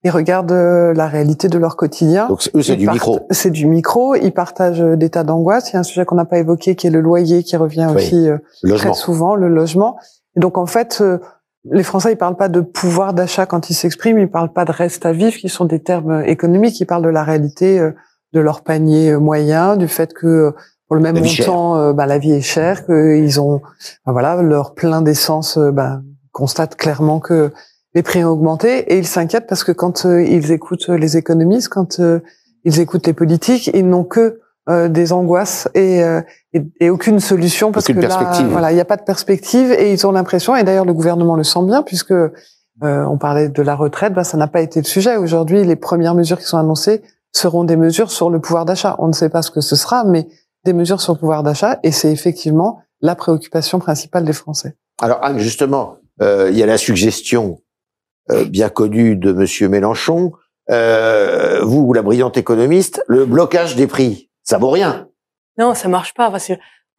S7: ils regardent euh, la réalité de leur quotidien.
S2: Donc eux, c'est du micro.
S7: C'est du micro. Ils partagent euh, des tas d'angoisses. Il y a un sujet qu'on n'a pas évoqué qui est le loyer, qui revient aussi euh, très souvent, le logement. Et donc en fait, les Français, ils parlent pas de pouvoir d'achat quand ils s'expriment. Ils parlent pas de reste à vivre, qui sont des termes économiques. Ils parlent de la réalité de leur panier moyen, du fait que pour le même montant, bah, la vie est chère, qu'ils ont, bah, voilà, leur plein d'essence, bah, constate clairement que les prix ont augmenté et ils s'inquiètent parce que quand euh, ils écoutent les économistes, quand euh, ils écoutent les politiques, ils n'ont que euh, des angoisses et, et, aucune solution parce que là, voilà, il n'y a pas de perspective et ils ont l'impression, et d'ailleurs le gouvernement le sent bien puisque on parlait de la retraite, ben, ça n'a pas été le sujet. Aujourd'hui, les premières mesures qui sont annoncées seront des mesures sur le pouvoir d'achat. On ne sait pas ce que ce sera, mais des mesures sur le pouvoir d'achat et c'est effectivement la préoccupation principale des Français.
S2: Alors Anne, justement, il y a la suggestion euh, bien connu de Monsieur Mélenchon, euh, vous, la brillante économiste, le blocage des prix, ça vaut rien.
S9: Non, ça marche pas.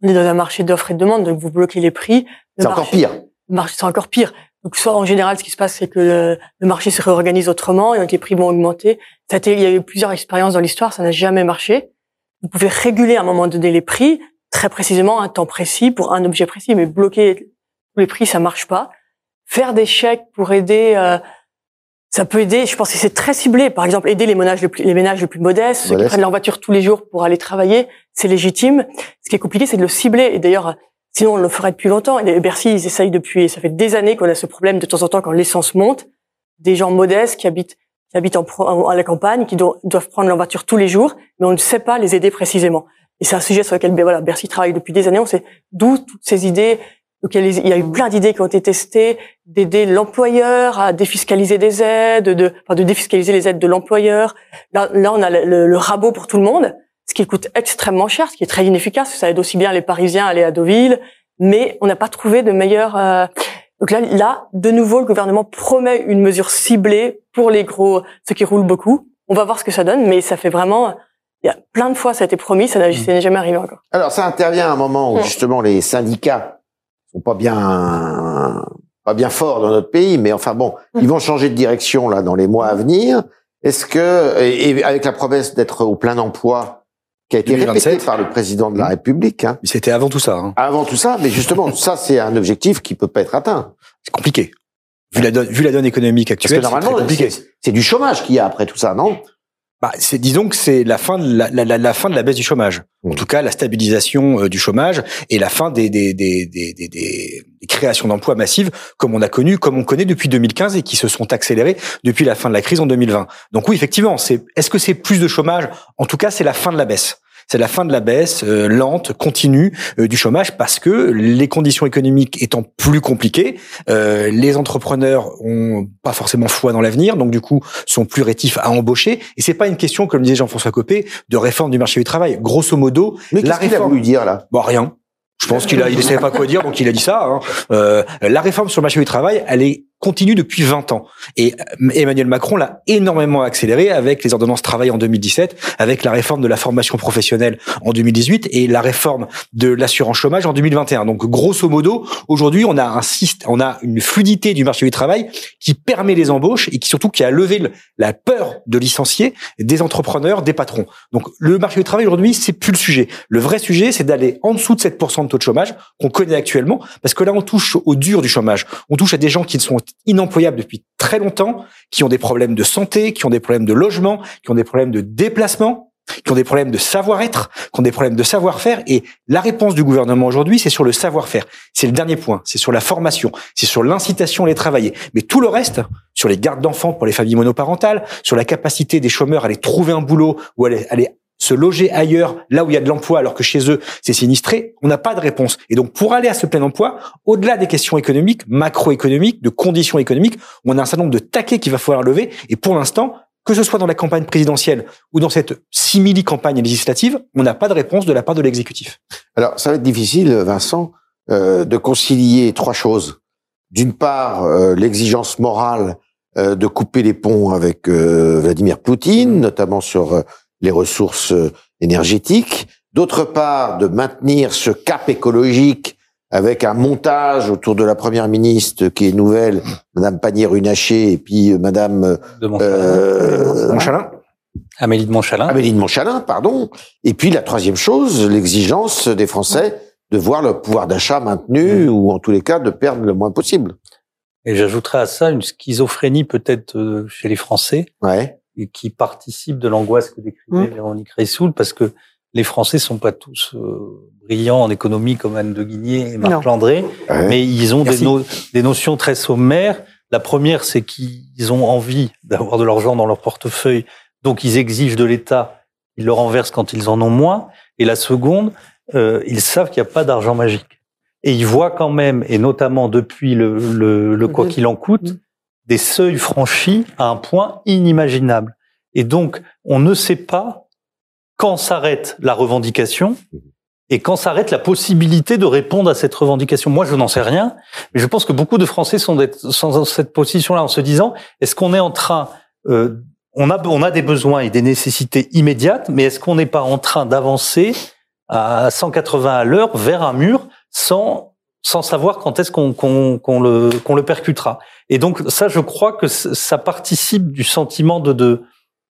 S9: On est dans un marché d'offres et de demande, donc vous bloquez les prix.
S2: C'est encore pire.
S9: Le marché, c'est encore pire. Donc, soit en général, ce qui se passe, c'est que le, marché se réorganise autrement et donc les prix vont augmenter. Ça il y a eu plusieurs expériences dans l'histoire, ça n'a jamais marché. Vous pouvez réguler à un moment donné les prix, très précisément, un temps précis pour un objet précis, mais bloquer tous les prix, ça marche pas faire des chèques pour aider, euh, ça peut aider. Je pense que c'est très ciblé. Par exemple, aider les ménages les, plus, les ménages les plus modestes, ceux qui prennent leur voiture tous les jours pour aller travailler, c'est légitime. Ce qui est compliqué, c'est de le cibler. Et d'ailleurs, sinon on le ferait depuis longtemps. Et Bercy, ils essayent depuis. Ça fait des années qu'on a ce problème de temps en temps quand l'essence monte, des gens modestes qui habitent qui habitent en, à la campagne, qui doivent prendre leur voiture tous les jours, mais on ne sait pas les aider précisément. Et c'est un sujet sur lequel ben voilà, Bercy travaille depuis des années. On sait d'où toutes ces idées donc il y a eu plein d'idées qui ont été testées, d'aider l'employeur à défiscaliser des aides, de, enfin, de défiscaliser les aides de l'employeur. Là, là, on a le, rabot pour tout le monde, ce qui coûte extrêmement cher, ce qui est très inefficace. Ça aide aussi bien les Parisiens à aller à Deauville, mais on n'a pas trouvé de meilleur. Euh, donc là, là, de nouveau, le gouvernement promet une mesure ciblée pour les gros, ceux qui roulent beaucoup. On va voir ce que ça donne, mais ça fait vraiment. Il y a plein de fois, ça a été promis, ça n'est jamais arrivé encore.
S2: Alors, ça intervient à un moment où justement les syndicats sont pas bien pas bien forts dans notre pays, mais enfin bon, ils vont changer de direction là dans les mois à venir. Est-ce que et avec la promesse d'être au plein emploi qui a été répétée par le président de la République. Hein.
S8: C'était avant tout ça. Hein.
S2: Avant tout ça, mais justement, ça c'est un objectif qui peut pas être atteint.
S8: C'est compliqué. Vu la donne, vu la donne économique actuelle,
S2: que normalement, c'est du chômage qu'il y a après tout ça, non?
S8: Bah, c'est disons que c'est la fin de la, la, la, fin de la baisse du chômage. En mmh. tout cas, la stabilisation euh, du chômage et la fin des des, des, des, des, des créations d'emplois massives comme on a connu, comme on connaît depuis 2015 et qui se sont accélérées depuis la fin de la crise en 2020. Donc oui, effectivement, c'est est-ce que c'est plus de chômage? En tout cas, c'est la fin de la baisse c'est la fin de la baisse euh, lente, continue euh, du chômage parce que les conditions économiques étant plus compliquées, euh, les entrepreneurs ont pas forcément foi dans l'avenir, donc du coup sont plus rétifs à embaucher. Et c'est pas une question, comme disait Jean-François Copé, de réforme du marché du travail. Grosso modo,
S2: Mais la réforme. a voulu dire là?
S8: Bon, rien. Je pense qu'il a, il savait pas quoi dire, donc il a dit ça. Hein. Euh, la réforme sur le marché du travail, elle est continue depuis 20 ans. Et euh, Emmanuel Macron l'a énormément accéléré avec les ordonnances travail en 2017, avec la réforme de la formation professionnelle en 2018 et la réforme de l'assurance chômage en 2021. Donc grosso modo, aujourd'hui, on a un système, on a une fluidité du marché du travail qui permet les embauches et qui surtout qui a levé la peur de licencier des entrepreneurs, des patrons. Donc le marché du travail aujourd'hui, c'est plus le sujet. Le vrai sujet, c'est d'aller en dessous de 7% de taux de chômage qu'on connaît actuellement parce que là on touche au dur du chômage. On touche à des gens qui sont inemployables depuis très longtemps, qui ont des problèmes de santé, qui ont des problèmes de logement, qui ont des problèmes de déplacement. qui ont des problèmes de savoir-être, qui ont des problèmes de savoir-faire. Et la réponse du gouvernement aujourd'hui, c'est sur le savoir-faire. C'est le dernier point. C'est sur la formation. C'est sur l'incitation à les travailler. Mais tout le reste, sur les gardes d'enfants pour les familles monoparentales, sur la capacité des chômeurs à aller trouver un boulot ou à aller, aller se loger ailleurs, là où il y a de l'emploi, alors que chez eux, c'est sinistré, on n'a pas de réponse. Et donc, pour aller à ce plein emploi, au-delà des questions économiques, macroéconomiques, de conditions économiques, on a un certain nombre de taquets qu'il va falloir lever. Et pour l'instant, que ce soit dans la campagne présidentielle ou dans cette simili-campagne législative, on n'a pas de réponse de la part de l'exécutif.
S2: Alors, ça va être difficile, Vincent, euh, de concilier trois choses. D'une part, euh, l'exigence morale euh, de couper les ponts avec Vladimir Poutine, notamment sur les ressources euh, énergétiques. D'autre part, de maintenir ce cap écologique avec un montage autour de la première ministre qui est nouvelle, Madame Pannier-Runacher, et puis euh, Madame
S3: De Montchalin.
S2: euh,
S8: Montchalin
S3: Amélie de Montchalin.
S2: Amélie de Montchalin, pardon. Et puis la troisième chose, l'exigence des Français de voir le pouvoir d'achat maintenu ou en tous les cas de perdre le moins possible.
S3: Et j'ajouterais à ça une schizophrénie peut-être euh, chez les Français
S2: Ouais.
S3: Et qui participe de l'angoisse que décrivait
S7: Mm.
S3: Véronique Reissoul parce que les Français sont pas tous euh, brillants en économie comme Anne de Guigné et Marc
S7: Non.
S3: Landré,
S2: Ouais.
S3: mais ils ont des,
S8: Merci.
S3: no- des notions très sommaires. La première, c'est qu'ils ont envie d'avoir de l'argent dans leur portefeuille, donc ils exigent de l'État, ils le renversent quand ils en ont moins. Et la seconde, euh, ils savent qu'il n'y a pas d'argent magique. Et ils voient quand même, et notamment depuis le, le, le quoi qu'il en coûte,
S7: Mm.
S3: Des seuils franchis à un point inimaginable. Et donc, on ne sait pas quand s'arrête la revendication et quand s'arrête la possibilité de répondre à cette revendication. Moi, je n'en sais rien, mais je pense que beaucoup de Français sont, dans cette position-là en se disant, est-ce qu'on est en train, euh, on, a, on a des besoins et des nécessités immédiates, mais est-ce qu'on n'est pas en train d'avancer à 180 à l'heure vers un mur sans, sans savoir quand est-ce qu'on qu'on qu'on le, qu'on le percutera. Et donc, ça, je crois que ça participe du sentiment de, de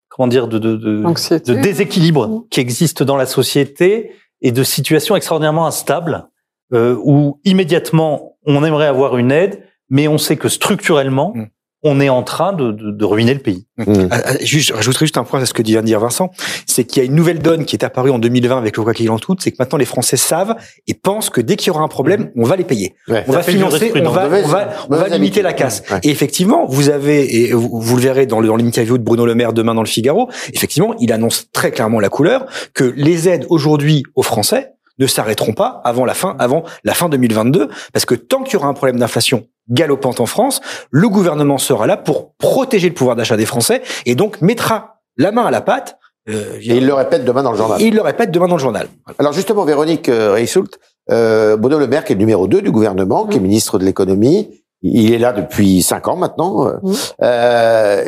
S3: comment dire, de, de, de, de déséquilibre qui existe dans la société et de situations extraordinairement instables euh, où immédiatement on aimerait avoir une aide, mais on sait que structurellement
S8: Mhm.
S3: On est en train de, de, de ruiner le pays.
S2: Mm.
S8: Ah, ah, Juste, je rajouterai juste un point à ce que vient de dire Vincent, c'est qu'il y a une nouvelle donne qui est apparue en 2020 avec le quoi qu'il en coûte, c'est que maintenant les Français savent et pensent que dès qu'il y aura un problème, on va les payer.
S2: Ouais.
S8: On va financer, on va, on va, on va
S2: mauvaise
S8: limiter la casse.
S2: Ouais.
S8: Et effectivement, vous avez, et vous, vous le verrez dans l'interview de Bruno Le Maire demain dans le Figaro, effectivement, il annonce très clairement la couleur que les aides aujourd'hui aux Français ne s'arrêteront pas avant la fin, avant la fin 2022, parce que tant qu'il y aura un problème d'inflation galopante en France, le gouvernement sera là pour protéger le pouvoir d'achat des Français et donc mettra la main à la pâte. euh,
S2: Et il le répète demain dans le journal.
S8: et il le répète demain dans le journal.
S2: Alors justement, Véronique euh, Reissoult, euh, Bruno Le Maire, qui est le numéro 2 du gouvernement, qui est ministre de l'économie, il est là depuis cinq ans maintenant. euh,
S7: Mhm.
S2: euh,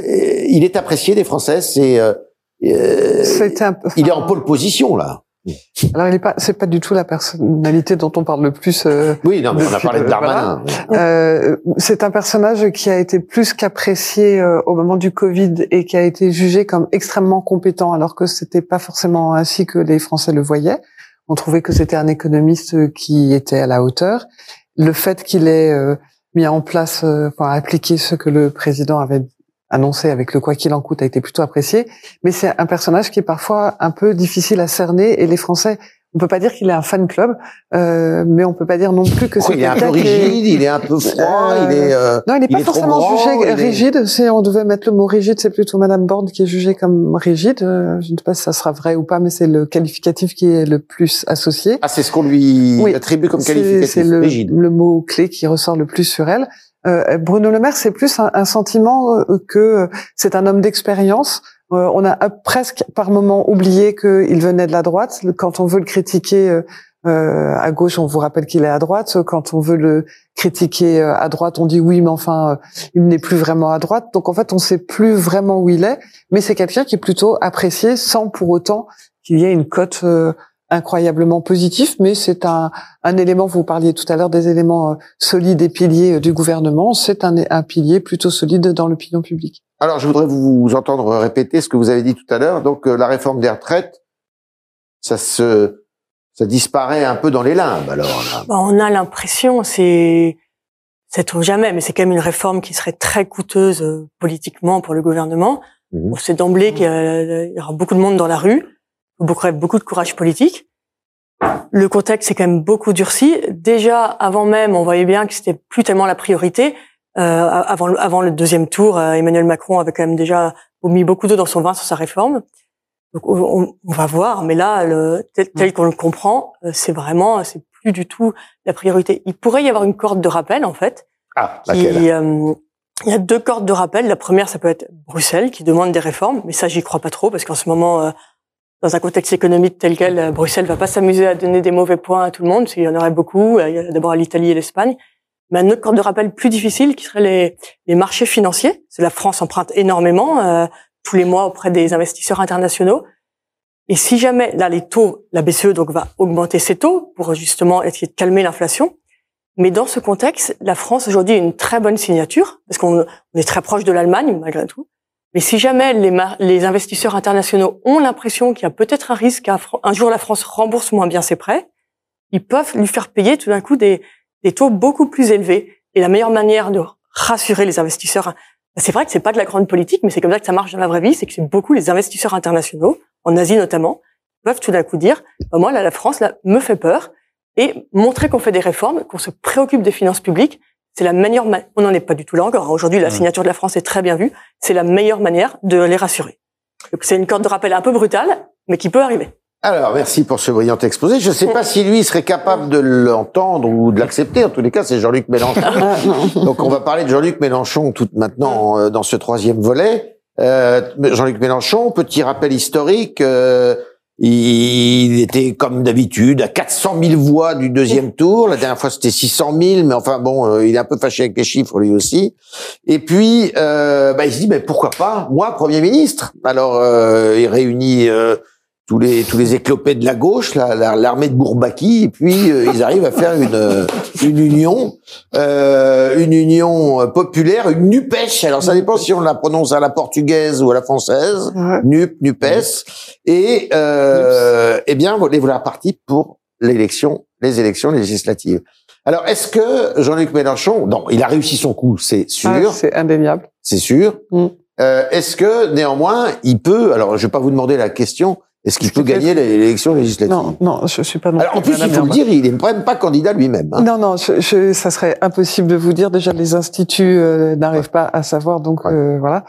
S2: il est apprécié des Français. C'est, euh,
S7: un peu-
S2: il est en pole position là.
S7: Alors, il est pas, c'est pas du tout la personnalité dont on parle le plus. euh,
S2: Oui, non, mais on a parlé de
S7: le-
S2: Darmanin.
S7: Euh, c'est un personnage qui a été plus qu'apprécié euh, au moment du Covid et qui a été jugé comme extrêmement compétent, alors que c'était pas forcément ainsi que les Français le voyaient. On trouvait que c'était un économiste qui était à la hauteur. Le fait qu'il ait euh, mis en place, euh, enfin appliqué ce que le président avait annoncé avec le quoi qu'il en coûte a été plutôt apprécié. Mais c'est un personnage qui est parfois un peu difficile à cerner et les Français on peut pas dire qu'il est un fan club, euh, mais on peut pas dire non plus que c'est
S2: il est un peu rigide, il est un peu froid,
S7: Euh,
S2: il est. euh,
S7: non, il n'est pas
S2: est
S7: forcément
S2: grand,
S7: jugé
S2: est-
S7: rigide. Si on devait mettre le mot rigide, c'est plutôt Madame Borne qui est jugée comme rigide. Euh, Je ne sais pas si ça sera vrai ou pas, mais c'est le qualificatif qui est le plus associé.
S2: Ah, c'est ce qu'on lui
S7: Oui.
S2: attribue comme qualificatif.
S7: c'est le,
S2: rigide.
S7: le mot clé qui ressort le plus sur elle. Euh, Bruno Le Maire, c'est plus un, sentiment euh, que c'est un homme d'expérience. Euh, on a presque par moment oublié qu'il venait de la droite. Quand on veut le critiquer à gauche, on vous rappelle qu'il est à droite. Quand on veut le critiquer à droite, on dit oui, mais enfin, il n'est plus vraiment à droite. Donc en fait, on sait plus vraiment où il est. Mais c'est quelqu'un qui est plutôt apprécié sans pour autant qu'il y ait une cote incroyablement positive. Mais c'est un, un élément. Vous parliez tout à l'heure des éléments euh, solides et piliers euh, du gouvernement. C'est un, un pilier plutôt solide dans l'opinion publique.
S2: Alors, je voudrais vous entendre répéter ce que vous avez dit tout à l'heure. Donc, euh, la réforme des retraites, ça se, ça disparaît un peu dans les limbes. Alors, là.
S9: Bah, on a l'impression, c'est c'est trop jamais, mais c'est quand même une réforme qui serait très coûteuse euh, politiquement pour le gouvernement.
S2: Mhm.
S9: On sait d'emblée qu'il y aura beaucoup de monde dans la rue. Beaucoup, beaucoup de courage politique. Le contexte s'est quand même beaucoup durci. Déjà, avant même, on voyait bien que c'était plus tellement la priorité. Euh, avant, avant le deuxième tour, euh, Emmanuel Macron avait quand même déjà mis beaucoup d'eau dans son vin sur sa réforme. Donc, on, on va voir, mais là, le, tel, tel qu'on le comprend, euh, c'est vraiment, c'est plus du tout la priorité. Il pourrait y avoir une corde de rappel, en fait.
S2: Ah, laquelle?
S9: euh, il y a deux cordes de rappel. La première, ça peut être Bruxelles, qui demande des réformes, mais ça, j'y crois pas trop, parce qu'en ce moment, euh, dans un contexte économique tel quel, euh, Bruxelles va pas s'amuser à donner des mauvais points à tout le monde, s'il y en aurait beaucoup. A d'abord l'Italie et l'Espagne. Mais un autre corde de rappel plus difficile, qui serait les, marchés financiers. C'est la France emprunte énormément euh, tous les mois auprès des investisseurs internationaux. Et si jamais, là, les taux, la BCE donc va augmenter ses taux pour justement essayer de calmer l'inflation. Mais dans ce contexte, la France aujourd'hui a une très bonne signature parce qu'on on est très proche de l'Allemagne malgré tout. Mais si jamais les, investisseurs internationaux ont l'impression qu'il y a peut-être un risque qu'un un jour la France rembourse moins bien ses prêts, ils peuvent lui faire payer tout d'un coup des, taux beaucoup plus élevés. Et la meilleure manière de rassurer les investisseurs, c'est vrai que c'est pas de la grande politique, mais c'est comme ça que ça marche dans la vraie vie, c'est que beaucoup les investisseurs internationaux, en Asie notamment, peuvent tout d'un coup dire, bah moi là, la France là me fait peur, et montrer qu'on fait des réformes, qu'on se préoccupe des finances publiques, c'est la meilleure. on n'en est pas du tout là encore. Aujourd'hui, la signature de la France est très bien vue. C'est la meilleure manière de les rassurer. Donc c'est une corde de rappel un peu brutale, mais qui peut arriver.
S2: Alors, merci pour ce brillant exposé. Je ne sais pas si lui serait capable de l'entendre ou de l'accepter. En tous les cas, c'est Jean-Luc Mélenchon. Donc, on va parler de Jean-Luc Mélenchon tout maintenant euh, dans ce troisième volet. Euh, Jean-Luc Mélenchon, petit rappel historique. Euh, il était comme d'habitude à 400 000 voix du deuxième tour. La dernière fois c'était 600 000, mais enfin bon, euh, il est un peu fâché avec les chiffres lui aussi. Et puis euh, bah, il se dit mais pourquoi pas? Moi Premier ministre Alors euh, il réunit euh, tous les tous les éclopés de la gauche, l'armée de Bourbaki, et puis euh, ils arrivent à faire une euh, une union, euh, une union populaire, une Nupèche. Alors ça dépend si on la prononce à la portugaise ou à la française, Nup, Nupes. Et euh, eh bien, voilà partis pour l'élection, les élections législatives. Alors, est-ce que Jean-Luc Mélenchon, non, il a réussi son coup, c'est sûr.
S7: Ah, c'est indéniable.
S2: C'est sûr. Mm. Euh, est-ce que néanmoins, il peut Alors, je vais pas vous demander la question. Est-ce qu'il peut gagner l'élection législative
S7: Non, non, je suis pas.
S2: Non Alors en plus, il faut le dire, il n'est même pas candidat lui-même.
S7: Hein. Non, non, je, je, ça serait impossible de vous dire. Déjà, les instituts euh, n'arrivent pas à savoir, donc
S2: Ouais.
S7: euh, voilà.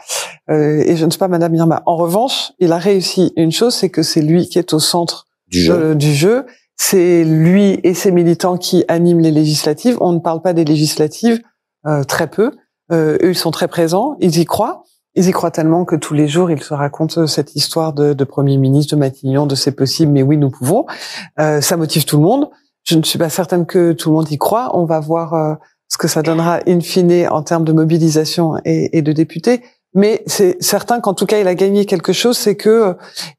S7: Euh, et je ne suis pas Madame Irma. En revanche, il a réussi une chose, c'est que c'est lui qui est au centre
S2: Du jeu.
S7: euh, du jeu. C'est lui et ses militants qui animent les législatives. On ne parle pas des législatives euh, très peu. Euh, eux, ils sont très présents. Ils y croient. Ils y croient tellement que tous les jours, ils se racontent cette histoire de, de Premier ministre, de Matignon, de c'est possible, mais oui, nous pouvons. Euh, ça motive tout le monde. Je ne suis pas certaine que tout le monde y croit. On va voir euh, ce que ça donnera in fine en termes de mobilisation et, et de députés. Mais c'est certain qu'en tout cas, il a gagné quelque chose, c'est que euh,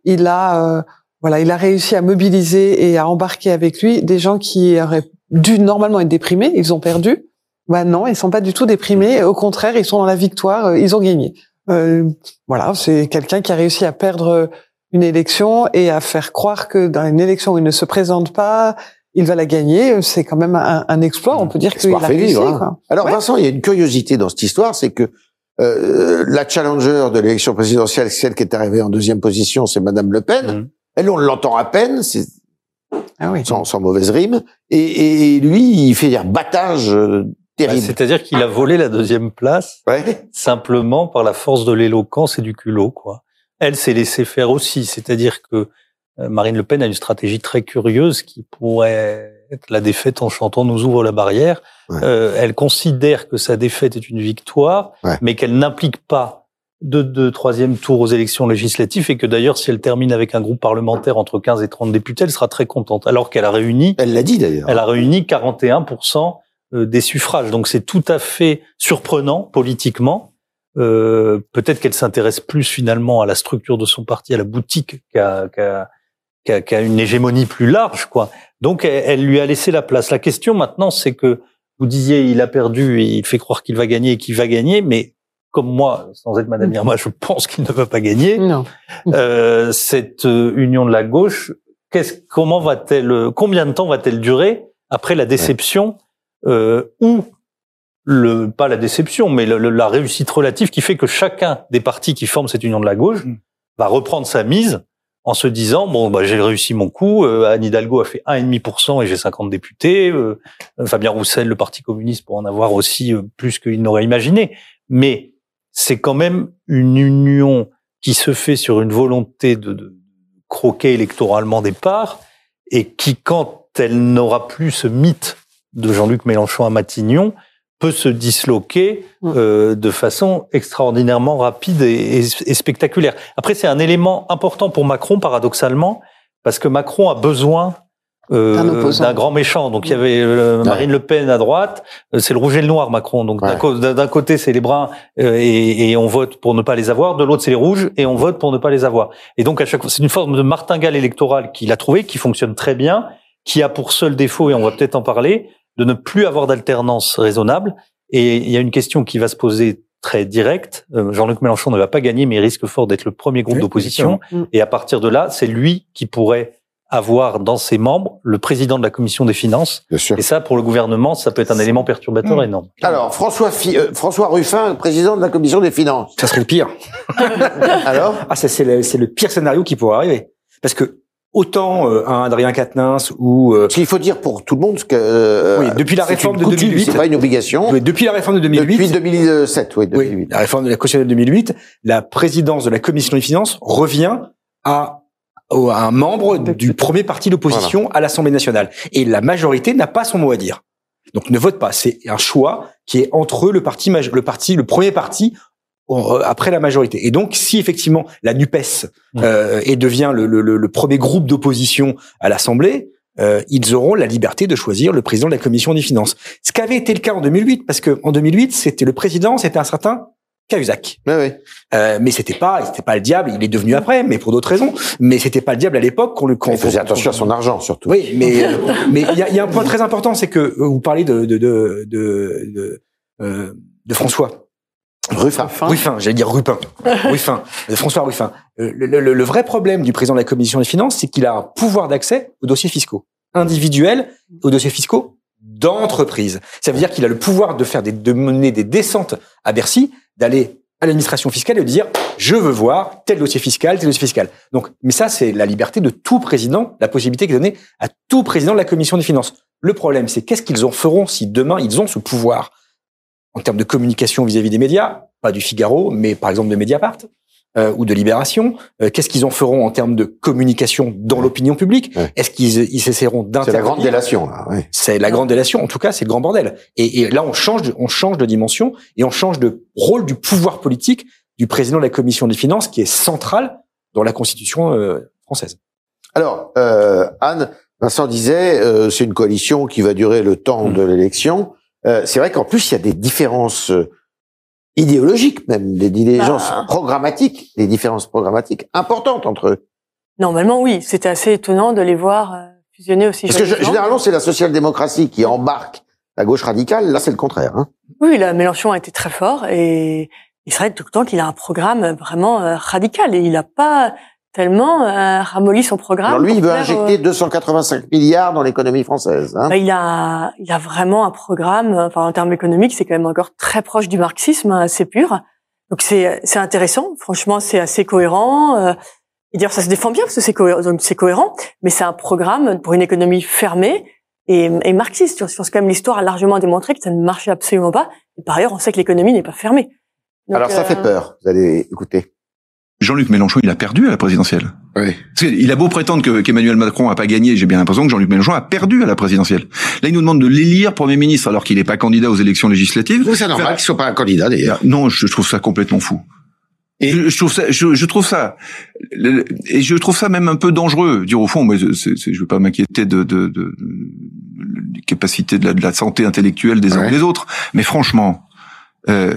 S7: il a, euh, voilà, il a réussi à mobiliser et à embarquer avec lui des gens qui auraient dû normalement être déprimés. Ils ont perdu. Bah non, ils sont pas du tout déprimés. Au contraire, ils sont dans la victoire. euh, Ils ont gagné. Euh, voilà, c'est quelqu'un qui a réussi à perdre une élection et à faire croire que dans une élection où il ne se présente pas, il va la gagner. C'est quand même un, un exploit. On peut dire qu'il a réussi.
S2: vivre. hein.
S7: quoi.
S2: Alors
S7: Ouais.
S2: Vincent, il y a une curiosité dans cette histoire, c'est que euh, la challenger de l'élection présidentielle, celle qui est arrivée en deuxième position, c'est Madame Le Pen.
S3: Mhm.
S2: Elle, on l'entend à peine, c'est
S7: Ah oui.
S2: sans, sans mauvaise rime. Et, et lui, il fait un battage
S3: Bah. C'est-à-dire qu'il a volé la deuxième place
S2: Ouais.
S3: simplement par la force de l'éloquence et du culot, quoi. Elle s'est laissée faire aussi, c'est-à-dire que euh, Marine Le Pen a une stratégie très curieuse qui pourrait être la défaite en chantant nous ouvre la barrière.
S2: Ouais.
S3: Euh, elle considère que sa défaite est une victoire,
S2: Ouais.
S3: mais qu'elle n'implique pas de, de troisième tour aux élections législatives et que d'ailleurs, si elle termine avec un groupe parlementaire entre 15 et 30 députés, elle sera très contente. Alors qu'elle a réuni
S2: Elle l'a dit d'ailleurs.
S3: elle a réuni 41% euh, des suffrages. Donc c'est tout à fait surprenant politiquement. Euh, Peut-être qu'elle s'intéresse plus finalement à la structure de son parti, à la boutique, qu'à une hégémonie plus large. quoi. Donc elle, elle lui a laissé la place. La question maintenant, c'est que vous disiez il a perdu et il fait croire qu'il va gagner et qu'il va gagner, mais comme moi, sans être Madame Irma, je pense qu'il ne va pas gagner
S7: Non.
S3: euh, cette euh, union de la gauche, qu'est-ce, comment va-t-elle, combien de temps va-t-elle durer après la déception euh, ou le pas la déception, mais le- le- la réussite relative qui fait que chacun des partis qui forment cette union de la gauche
S8: Mm.
S3: va reprendre sa mise en se disant bon bah j'ai réussi mon coup, euh, Anne Hidalgo a fait 1,5% et j'ai 50 députés, euh, Fabien Roussel, le Parti communiste pour en avoir aussi euh, plus qu'il n'aurait imaginé, mais c'est quand même une union qui se fait sur une volonté de, de croquer électoralement des parts et qui quand elle n'aura plus ce mythe de Jean-Luc Mélenchon à Matignon peut se disloquer euh, de façon extraordinairement rapide et, et- et spectaculaire. Après, c'est un élément important pour Macron, paradoxalement, parce que Macron a besoin euh,
S7: D'un
S3: grand méchant. Donc il y avait euh, Marine Le Pen à droite, euh, c'est le rouge et le noir Macron. Donc
S2: Ouais.
S3: d'un côté c'est les bruns euh, et, et on vote pour ne pas les avoir, de l'autre c'est les rouges et on vote pour ne pas les avoir. Et donc à chaque fois c'est une forme de martingale électorale qu'il a trouvé, qui fonctionne très bien, qui a pour seul défaut et on va peut-être en parler, de ne plus avoir d'alternance raisonnable. Et il y a une question qui va se poser très directe. Euh, Jean-Luc Mélenchon ne va pas gagner, mais il risque fort d'être le premier groupe
S8: Oui,
S3: d'opposition. Et à partir de là, c'est lui qui pourrait avoir dans ses membres le président de la commission des finances.
S2: Bien sûr.
S3: Et ça, pour le gouvernement, ça peut être un élément perturbateur
S8: Mm.
S3: énorme.
S2: Alors, François, Fi- euh, François Ruffin, président de la commission des finances.
S8: Ça serait le pire.
S2: Alors?
S8: Ah, ça, c'est le, c'est le pire scénario qui pourrait arriver. Parce que autant euh, un Adrien Quatennens ou euh,
S2: Parce qu'il faut dire pour tout le monde que... euh,
S8: Oui, depuis la réforme de
S2: coutume,
S8: 2008.
S2: C'est pas une obligation.
S8: oui, depuis la réforme de 2008,
S2: Depuis 2007, oui. 2008.
S8: oui, la réforme de la constitutionnelle de 2008, la présidence de la commission des finances revient à, à un membre du premier parti d'opposition à l'Assemblée nationale. Et la majorité n'a pas son mot à dire. Donc ne vote pas. C'est un choix qui est entre eux le parti, le parti, le premier parti après la majorité. Et donc, si effectivement la Nupes euh, et devient le, le- le- le premier groupe d'opposition à l'Assemblée, euh, ils auront la liberté de choisir le président de la commission des finances. Ce qu'avait été le cas en 2008, parce que en 2008, c'était le président, c'était un certain Cahuzac.
S2: Oui, oui.
S8: Euh, mais c'était pas, c'était pas le diable. Il est devenu après, mais pour d'autres raisons. Mais c'était pas le diable à l'époque qu'on le. qu'on-
S2: Il faisait attention à son argent, surtout.
S8: oui, mais euh, mais il y a, il y a un point très important, c'est que euh, vous parlez de de de de, de, euh, de François
S2: Ruffin.
S8: Ruffin, j'allais dire Rupin, Ruffin, de François Ruffin. Euh, Le, le- le vrai problème du président de la commission des finances, c'est qu'il a un pouvoir d'accès aux dossiers fiscaux individuels, aux dossiers fiscaux d'entreprise. Ça veut dire qu'il a le pouvoir de faire des de mener des descentes à Bercy, d'aller à l'administration fiscale et de dire je veux voir tel dossier fiscal, tel dossier fiscal. Donc, mais ça c'est la liberté de tout président, la possibilité qui est donnée à tout président de la commission des finances. Le problème, c'est qu'est-ce qu'ils en feront si demain ils ont ce pouvoir en termes de communication vis-à-vis des médias, pas du Figaro, mais par exemple de Mediapart euh, ou de Libération. Euh, Qu'est-ce qu'ils en feront en termes de communication dans l'opinion publique?
S2: Ouais.
S8: Est-ce qu'ils ils essaieront
S2: C'est
S8: d'intervenir?
S2: la grande délation. Oui.
S8: c'est la grande délation. En tout cas, c'est le grand bordel. Et, et là, on change, de, on change de dimension et on change de rôle du pouvoir politique du président de la commission des finances, qui est central dans la Constitution euh, française.
S2: Alors, euh, Anne, Vincent disait, euh, c'est une coalition qui va durer le temps
S8: Mm.
S2: de l'élection. Euh, c'est vrai qu'en plus, il y a des différences euh, idéologiques, même des divergences
S9: Bah.
S2: programmatiques, des différences programmatiques importantes entre eux.
S9: Normalement, oui. C'était assez étonnant de les voir euh, fusionner aussi.
S2: Parce que généralement, c'est la social-démocratie qui embarque la gauche radicale. Là, c'est le contraire. Hein.
S9: Oui, là, Mélenchon a été très fort et, c'est vrai tout le temps qu'il a un programme vraiment radical et il n'a pas tellement euh, ramolli son programme.
S2: Alors lui, il veut injecter
S9: euh,
S2: 285 milliards dans l'économie française. Hein.
S9: bah, il a, il a vraiment un programme. euh, Enfin, en termes économiques, c'est quand même encore très proche du marxisme, hein, assez pur. Donc c'est, c'est intéressant. Franchement, c'est assez cohérent. euh, et d'ailleurs, ça se défend bien parce que c'est cohérent, donc c'est cohérent. Mais c'est un programme pour une économie fermée et, et marxiste. Je pense quand même l'histoire a largement démontré que ça ne marchait absolument pas. Et par ailleurs, on sait que l'économie n'est pas fermée. Donc,
S2: Alors ça
S9: euh,
S2: fait peur. Vous allez écouter.
S12: Jean-Luc Mélenchon, il a perdu à la présidentielle.
S2: Oui.
S12: Qu'il a beau prétendre que- qu'Emmanuel Macron a pas gagné, j'ai bien l'impression que Jean-Luc Mélenchon a perdu à la présidentielle. Là, il nous demande de l'élire Premier ministre alors qu'il n'est pas candidat aux élections législatives.
S2: C'est normal qu'il soit pas un candidat d'ailleurs.
S12: Non, je trouve ça complètement fou. Et je, je trouve ça, je, je trouve ça, et je trouve ça même un peu dangereux. Dire au fond, moi, je- c'est- c'est- je veux pas m'inquiéter de, de, de, de- des capacités de la, de la santé intellectuelle des uns
S2: Ouais.
S12: et des autres, mais franchement, euh,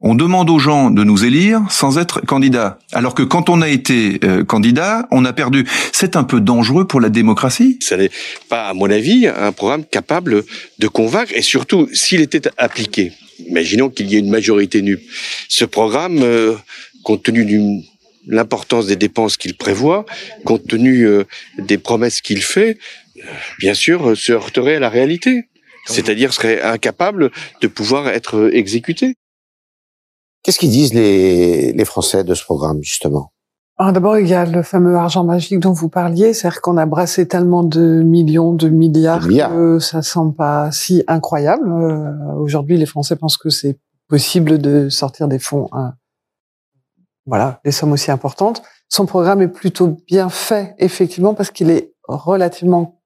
S12: on demande aux gens de nous élire sans être candidat, alors que quand on a été euh, candidat, on a perdu. C'est un peu dangereux pour la démocratie.
S13: Ça n'est pas, à mon avis, un programme capable de convaincre, et surtout, s'il était appliqué, imaginons qu'il y ait une majorité NUP, ce programme, euh, compte tenu de l'importance des dépenses qu'il prévoit, compte tenu euh, des promesses qu'il fait, euh, bien sûr, euh, se heurterait à la réalité. C'est-à-dire serait incapable de pouvoir être exécuté.
S2: Qu'est-ce qu'ils disent les, les Français de ce programme justement?
S7: Alors D'abord, il y a le fameux argent magique dont vous parliez, c'est-à-dire qu'on a brassé tellement de millions, de milliards,
S2: Milliards.
S7: que ça semble pas si incroyable. Euh, Aujourd'hui, les Français pensent que c'est possible de sortir des fonds, hein, voilà, des sommes aussi importantes. Son programme est plutôt bien fait, effectivement, parce qu'il est relativement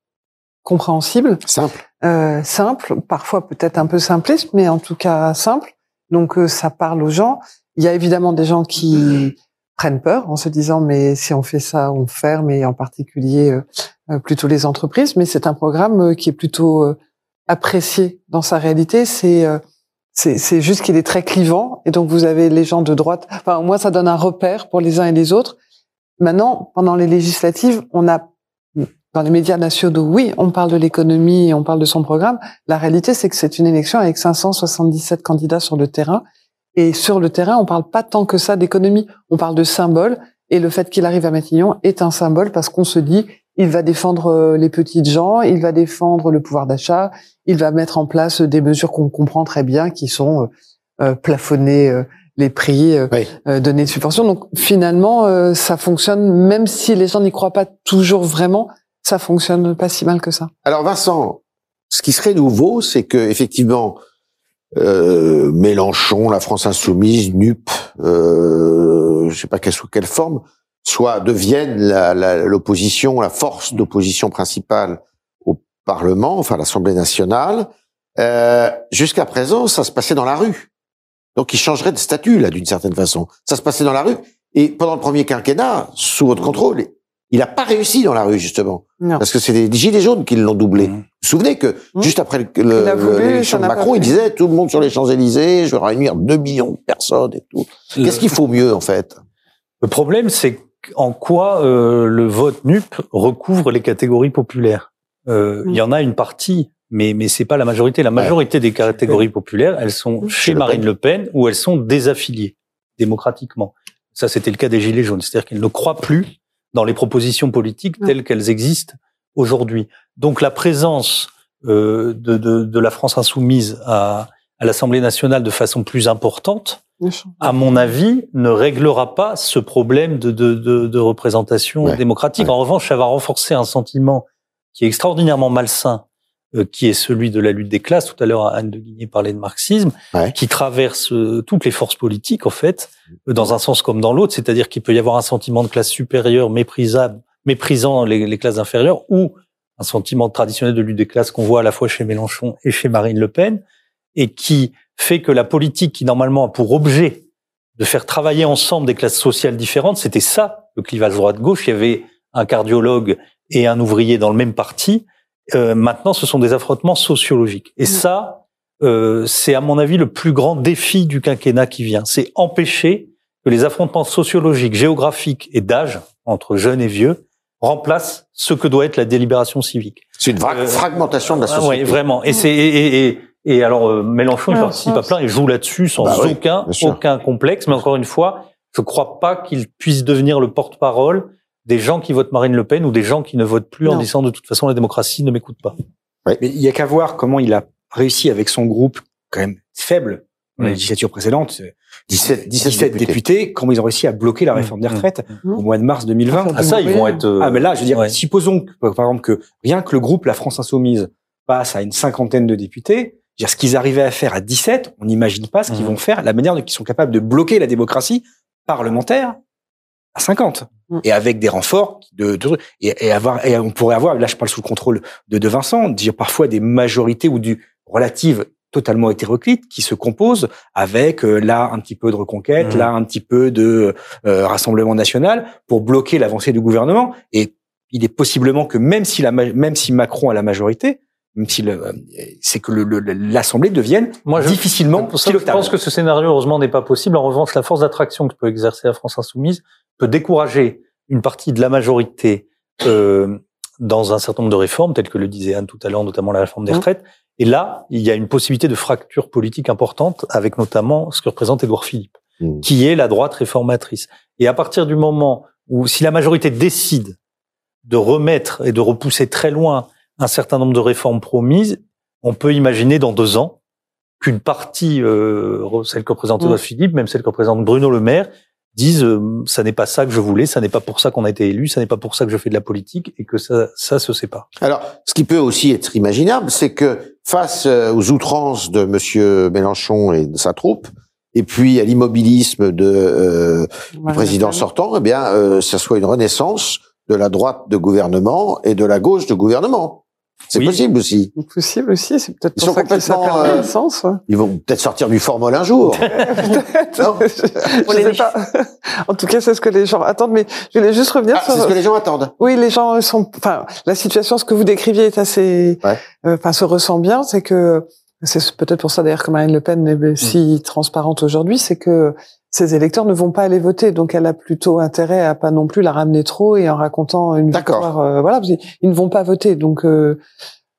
S7: compréhensible,
S2: Simple.
S7: euh, simple, parfois peut-être un peu simpliste, mais en tout cas simple. Donc euh, ça parle aux gens. Il y a évidemment des gens qui prennent peur en se disant mais si on fait ça, on ferme et en particulier euh, euh, plutôt les entreprises. Mais c'est un programme qui est plutôt apprécié dans sa réalité. C'est c'est juste qu'il est très clivant et donc vous avez les gens de droite. Enfin au moins ça donne un repère pour les uns et les autres. Maintenant pendant les législatives, on a dans les médias nationaux, oui, on parle de l'économie et on parle de son programme. La réalité, c'est que c'est une élection avec 577 candidats sur le terrain. Et sur le terrain, on parle pas tant que ça d'économie. On parle de symbole. Et le fait qu'il arrive à Matignon est un symbole parce qu'on se dit, il va défendre euh, les petites gens, il va défendre le pouvoir d'achat, il va mettre en place des mesures qu'on comprend très bien, qui sont euh, euh, plafonner euh, les prix, euh,
S2: Oui.
S7: donner des subventions. Donc finalement, euh, ça fonctionne, même si les gens n'y croient pas toujours vraiment, ça fonctionne pas si mal que ça.
S2: Alors Vincent, ce qui serait nouveau, c'est que effectivement euh, Mélenchon, la France insoumise, NUP, euh, je sais pas quelle sous quelle forme, soit deviennent l'opposition, la, force d'opposition principale au Parlement, enfin l'Assemblée nationale. Euh, Jusqu'à présent, ça se passait dans la rue. Donc il changerait de statut là d'une certaine façon. Ça se passait dans la rue. Et pendant le premier quinquennat, sous votre contrôle, il n'a pas réussi dans la rue justement.
S7: Non.
S2: Parce que c'est les gilets jaunes qui l'ont doublé. Vous vous souvenez que juste après le- le-
S7: Il a voulu,
S2: l'élection de Macron, il disait tout le monde sur les Champs-Élysées, je vais réunir 2 millions de personnes et tout. Qu'est-ce qu'il faut mieux en fait?
S3: Le problème, c'est en quoi euh, le vote NUP recouvre les catégories populaires. Euh, Il y en a une partie, mais mais c'est pas la majorité. La majorité des catégories populaires, elles sont chez
S2: Le
S3: Marine
S2: Pen.
S3: Le Pen ou elles sont désaffiliées démocratiquement. Ça, c'était le cas des Gilets jaunes, c'est-à-dire qu'elles ne croient plus dans les propositions politiques telles qu'elles existent aujourd'hui. Donc la présence euh, de, de, de la France insoumise à, à l'Assemblée nationale de façon plus importante, à mon avis, ne réglera pas ce problème de, de, de, de représentation
S2: Ouais.
S3: démocratique. En revanche, ça va renforcer un sentiment qui est extraordinairement malsain, euh, qui est celui de la lutte des classes. Tout à l'heure, Anne de Guigné parlait de marxisme,
S2: Ouais.
S3: qui traverse euh, toutes les forces politiques, en fait, euh, dans un sens comme dans l'autre. C'est-à-dire qu'il peut y avoir un sentiment de classe supérieure méprisable, méprisant les, les classes inférieures, ou un sentiment traditionnel de lutte des classes qu'on voit à la fois chez Mélenchon et chez Marine Le Pen, et qui fait que la politique qui normalement a pour objet de faire travailler ensemble des classes sociales différentes, c'était ça, le clivage droite-gauche. Il y avait un cardiologue et un ouvrier dans le même parti. Euh, maintenant, ce sont des affrontements sociologiques. Et ça, euh, c'est à mon avis le plus grand défi du quinquennat qui vient. C'est empêcher que les affrontements sociologiques, géographiques et d'âge, entre jeunes et vieux, remplacent ce que doit être la délibération civique.
S2: C'est une
S3: Euh,
S2: fragmentation de la
S3: Ah
S2: société.
S3: ouais, vraiment. Et c'est et, et, et, et alors euh, Mélenchon il participe à plein et joue là-dessus sans
S2: Bah oui,
S3: aucun aucun complexe. Mais encore une fois, je crois pas qu'il puisse devenir le porte-parole des gens qui votent Marine Le Pen ou des gens qui ne votent plus en disant de toute façon la démocratie ne m'écoute pas.
S8: Mais il y a qu'à voir comment il a réussi avec son groupe quand même faible dans la
S3: Mm.
S8: législature précédente.
S2: 17, 17
S8: 17
S2: députés.
S8: députés, comment ils ont réussi à bloquer la réforme des
S3: Mm.
S8: retraites
S7: Mm.
S8: au mois de mars 2020.
S3: Ah ça, ils vont être. euh,
S8: Ah, mais là, je veux dire,
S3: ouais.
S8: supposons que, par exemple, que rien que le groupe La France Insoumise passe à une cinquantaine de députés, je veux dire, ce qu'ils arrivaient à faire à 17, on n'imagine pas ce qu'ils vont faire, la manière dont ils sont capables de bloquer la démocratie parlementaire à 50.
S7: Mhm.
S8: Et avec des renforts de, de et, et avoir, et on pourrait avoir, là, je parle sous le contrôle de, de Vincent, dire parfois des majorités ou du relative totalement hétéroclite qui se composent avec euh, là un petit peu de reconquête,
S3: Mhm.
S8: là un petit peu de euh, rassemblement national pour bloquer l'avancée du gouvernement. Et il est possiblement que même si la même si Macron a la majorité, même si le- euh, c'est que le- le- l'Assemblée devienne
S3: Moi, je-
S8: difficilement
S3: pour ça, je pense que ce scénario, heureusement, n'est pas possible. En revanche, la force d'attraction que peut exercer la France insoumise peut décourager une partie de la majorité euh, dans un certain nombre de réformes, telles que le disait Anne tout à l'heure, notamment la réforme des
S7: Mhm.
S3: retraites. Et là, il y a une possibilité de fracture politique importante, avec notamment ce que représente Édouard Philippe,
S2: Mhm.
S3: qui est la droite réformatrice. Et à partir du moment où, si la majorité décide de remettre et de repousser très loin un certain nombre de réformes promises, on peut imaginer dans deux ans qu'une partie, euh, celle que représente
S7: Mm.
S3: Édouard Philippe, même celle que représente Bruno Le Maire, disent euh, ça n'est pas ça que je voulais, ça n'est pas pour ça qu'on a été élu, ça n'est pas pour ça que je fais de la politique et que ça ça se sépare.
S2: Alors, ce qui peut aussi être imaginable, c'est que face euh, aux outrances de Monsieur Mélenchon et de sa troupe, et puis à l'immobilisme de euh, du président sortant, eh bien, euh, ça soit une renaissance de la droite de gouvernement et de la gauche de gouvernement. C'est
S3: Oui.
S2: possible aussi.
S7: C'est possible aussi, c'est peut-être
S2: Ils
S7: pour
S2: sont
S7: ça que ça perd
S2: euh,
S7: sens. ouais.
S2: Ils vont peut-être sortir du formol un jour.
S7: Peut-être.
S2: Non.
S7: je sais pas. En tout cas, c'est ce que les gens attendent. Mais je voulais juste revenir
S2: Ah,
S7: sur.
S2: c'est ce que les gens attendent.
S7: Oui, les gens sont. Enfin, la situation, ce que vous décriviez est assez.
S2: Ouais.
S7: euh, Enfin, se ressent bien. C'est que c'est peut-être pour ça d'ailleurs que Marine Le Pen
S2: Mm.
S7: est si transparente aujourd'hui, c'est que ces électeurs ne vont pas aller voter, donc elle a plutôt intérêt à pas non plus la ramener trop et en racontant une victoire. euh, voilà, parce qu'ils ne vont pas voter, donc. Euh,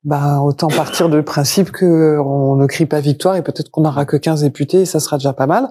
S7: bah, autant partir du principe que on ne crie pas victoire et peut-être qu'on n'aura que 15 députés et ça sera déjà pas mal.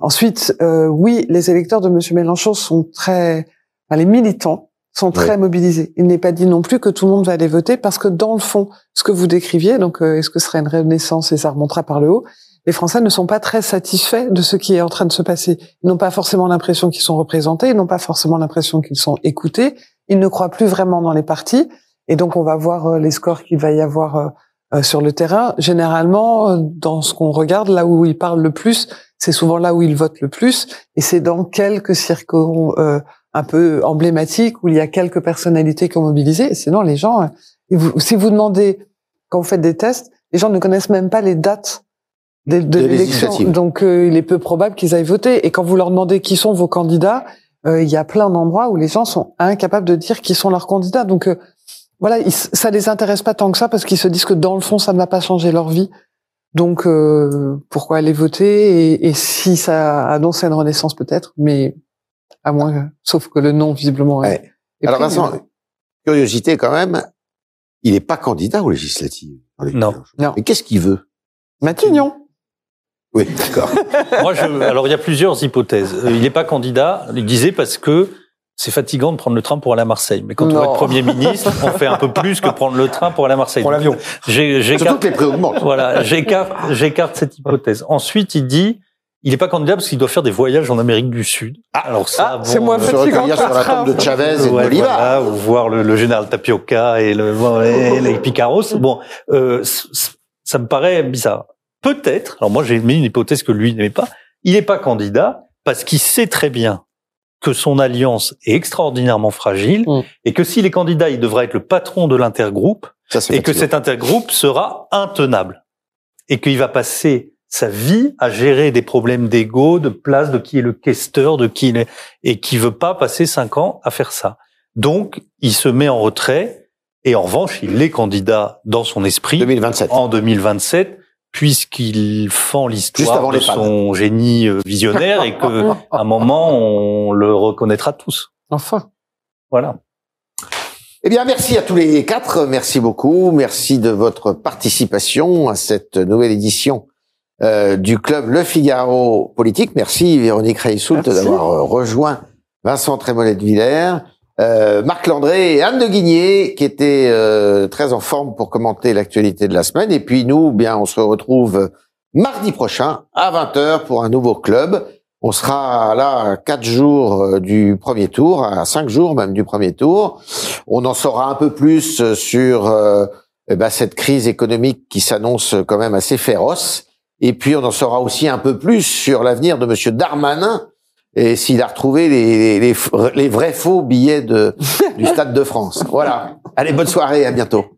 S7: Ensuite, euh, oui, les électeurs de Monsieur Mélenchon sont très, enfin, les militants sont très mobilisés. Il n'est pas dit non plus que tout le monde va aller voter parce que dans le fond, ce que vous décriviez, donc euh, est-ce que ce serait une renaissance et ça remontera par le haut, les Français ne sont pas très satisfaits de ce qui est en train de se passer. Ils n'ont pas forcément l'impression qu'ils sont représentés, ils n'ont pas forcément l'impression qu'ils sont écoutés, ils ne croient plus vraiment dans les partis, et donc on va voir euh, les scores qu'il va y avoir euh, euh, sur le terrain. Généralement, dans ce qu'on regarde, là où ils parlent le plus, c'est souvent là où ils votent le plus, et c'est dans quelques circons un peu emblématiques où il y a quelques personnalités qui ont mobilisé. Sinon, les gens, si vous demandez quand vous faites des tests, les gens ne connaissent même pas les dates de, de
S2: De
S7: l'élection. Donc, euh, il est peu probable qu'ils aillent voter. Et quand vous leur demandez qui sont vos candidats, euh, il y a plein d'endroits où les gens sont incapables de dire qui sont leurs candidats. Donc, euh, voilà, ils, ça les intéresse pas tant que ça parce qu'ils se disent que dans le fond, ça ne va pas changer leur vie. Donc, euh, pourquoi aller voter et, et si ça annonce une renaissance peut-être, mais à moins, que- sauf que le nom visiblement.
S2: Ouais.
S7: est
S2: Alors Vincent, curiosité quand même, il n'est pas candidat aux législatives.
S3: Non.
S7: Non.
S2: Mais qu'est-ce qu'il veut?
S7: Matignon.
S2: Oui, d'accord.
S3: Moi, je, alors il y a plusieurs hypothèses. Euh, Il n'est pas candidat. Il disait parce que c'est fatigant de prendre le train pour aller à Marseille. Mais quand on
S7: Non.
S3: va être Premier ministre, on fait un peu plus que prendre le train pour aller à Marseille.
S8: Prends l'avion.
S3: J'écarte
S2: que les prix augmentent.
S3: voilà, j'écarte j'écarte cette hypothèse. Ensuite, il dit il n'est pas candidat parce qu'il doit faire des voyages en Amérique du Sud. Alors ça,
S7: Ah, c'est
S3: bon,
S7: moins
S3: euh,
S2: Se
S7: fatigant que
S2: sur la tombe de Chavez et de
S3: Ouais,
S2: Bolivar.
S3: voilà, ou voir le, le général Tapioca et le et les Picaros. Bon, euh, ça me paraît bizarre. Peut-être. Alors moi, j'ai mis une hypothèse que lui n'aimait pas. Il n'est pas candidat parce qu'il sait très bien que son alliance est extraordinairement fragile
S7: Mm.
S3: et que s'il est candidat, il devra être le patron de l'intergroupe et que cet intergroupe sera intenable et qu'il va passer sa vie à gérer des problèmes d'ego, de place, de qui est le questeur, de qui il est, et qui veut pas passer cinq ans à faire ça. Donc, il se met en retrait et en revanche, il est candidat dans son esprit
S2: 2027.
S3: en 2027 puisqu'il fend
S2: Juste
S3: l'histoire
S2: avant
S3: de son génie euh, visionnaire et que à un moment on le reconnaîtra tous.
S7: Enfin.
S3: Voilà.
S2: Eh bien, merci à tous les quatre. Merci beaucoup. Merci de votre participation à cette nouvelle édition euh, du club Le Figaro Politique. Merci Véronique Reissoult d'avoir euh, rejoint Vincent Trémollet de Villers, euh, Marc Landré et Anne de Guigné qui étaient euh, très en forme pour commenter l'actualité de la semaine. Et puis nous, bien, on se retrouve mardi prochain à 20h pour un nouveau club. On sera là quatre jours euh, du premier tour, à cinq jours même du premier tour. On en saura un peu plus sur euh, eh ben, cette crise économique qui s'annonce quand même assez féroce. Et puis on en saura aussi un peu plus sur l'avenir de Monsieur Darmanin et s'il a retrouvé les, les, les vrais faux billets de, du Stade de France. Voilà. Allez, bonne soirée, à bientôt.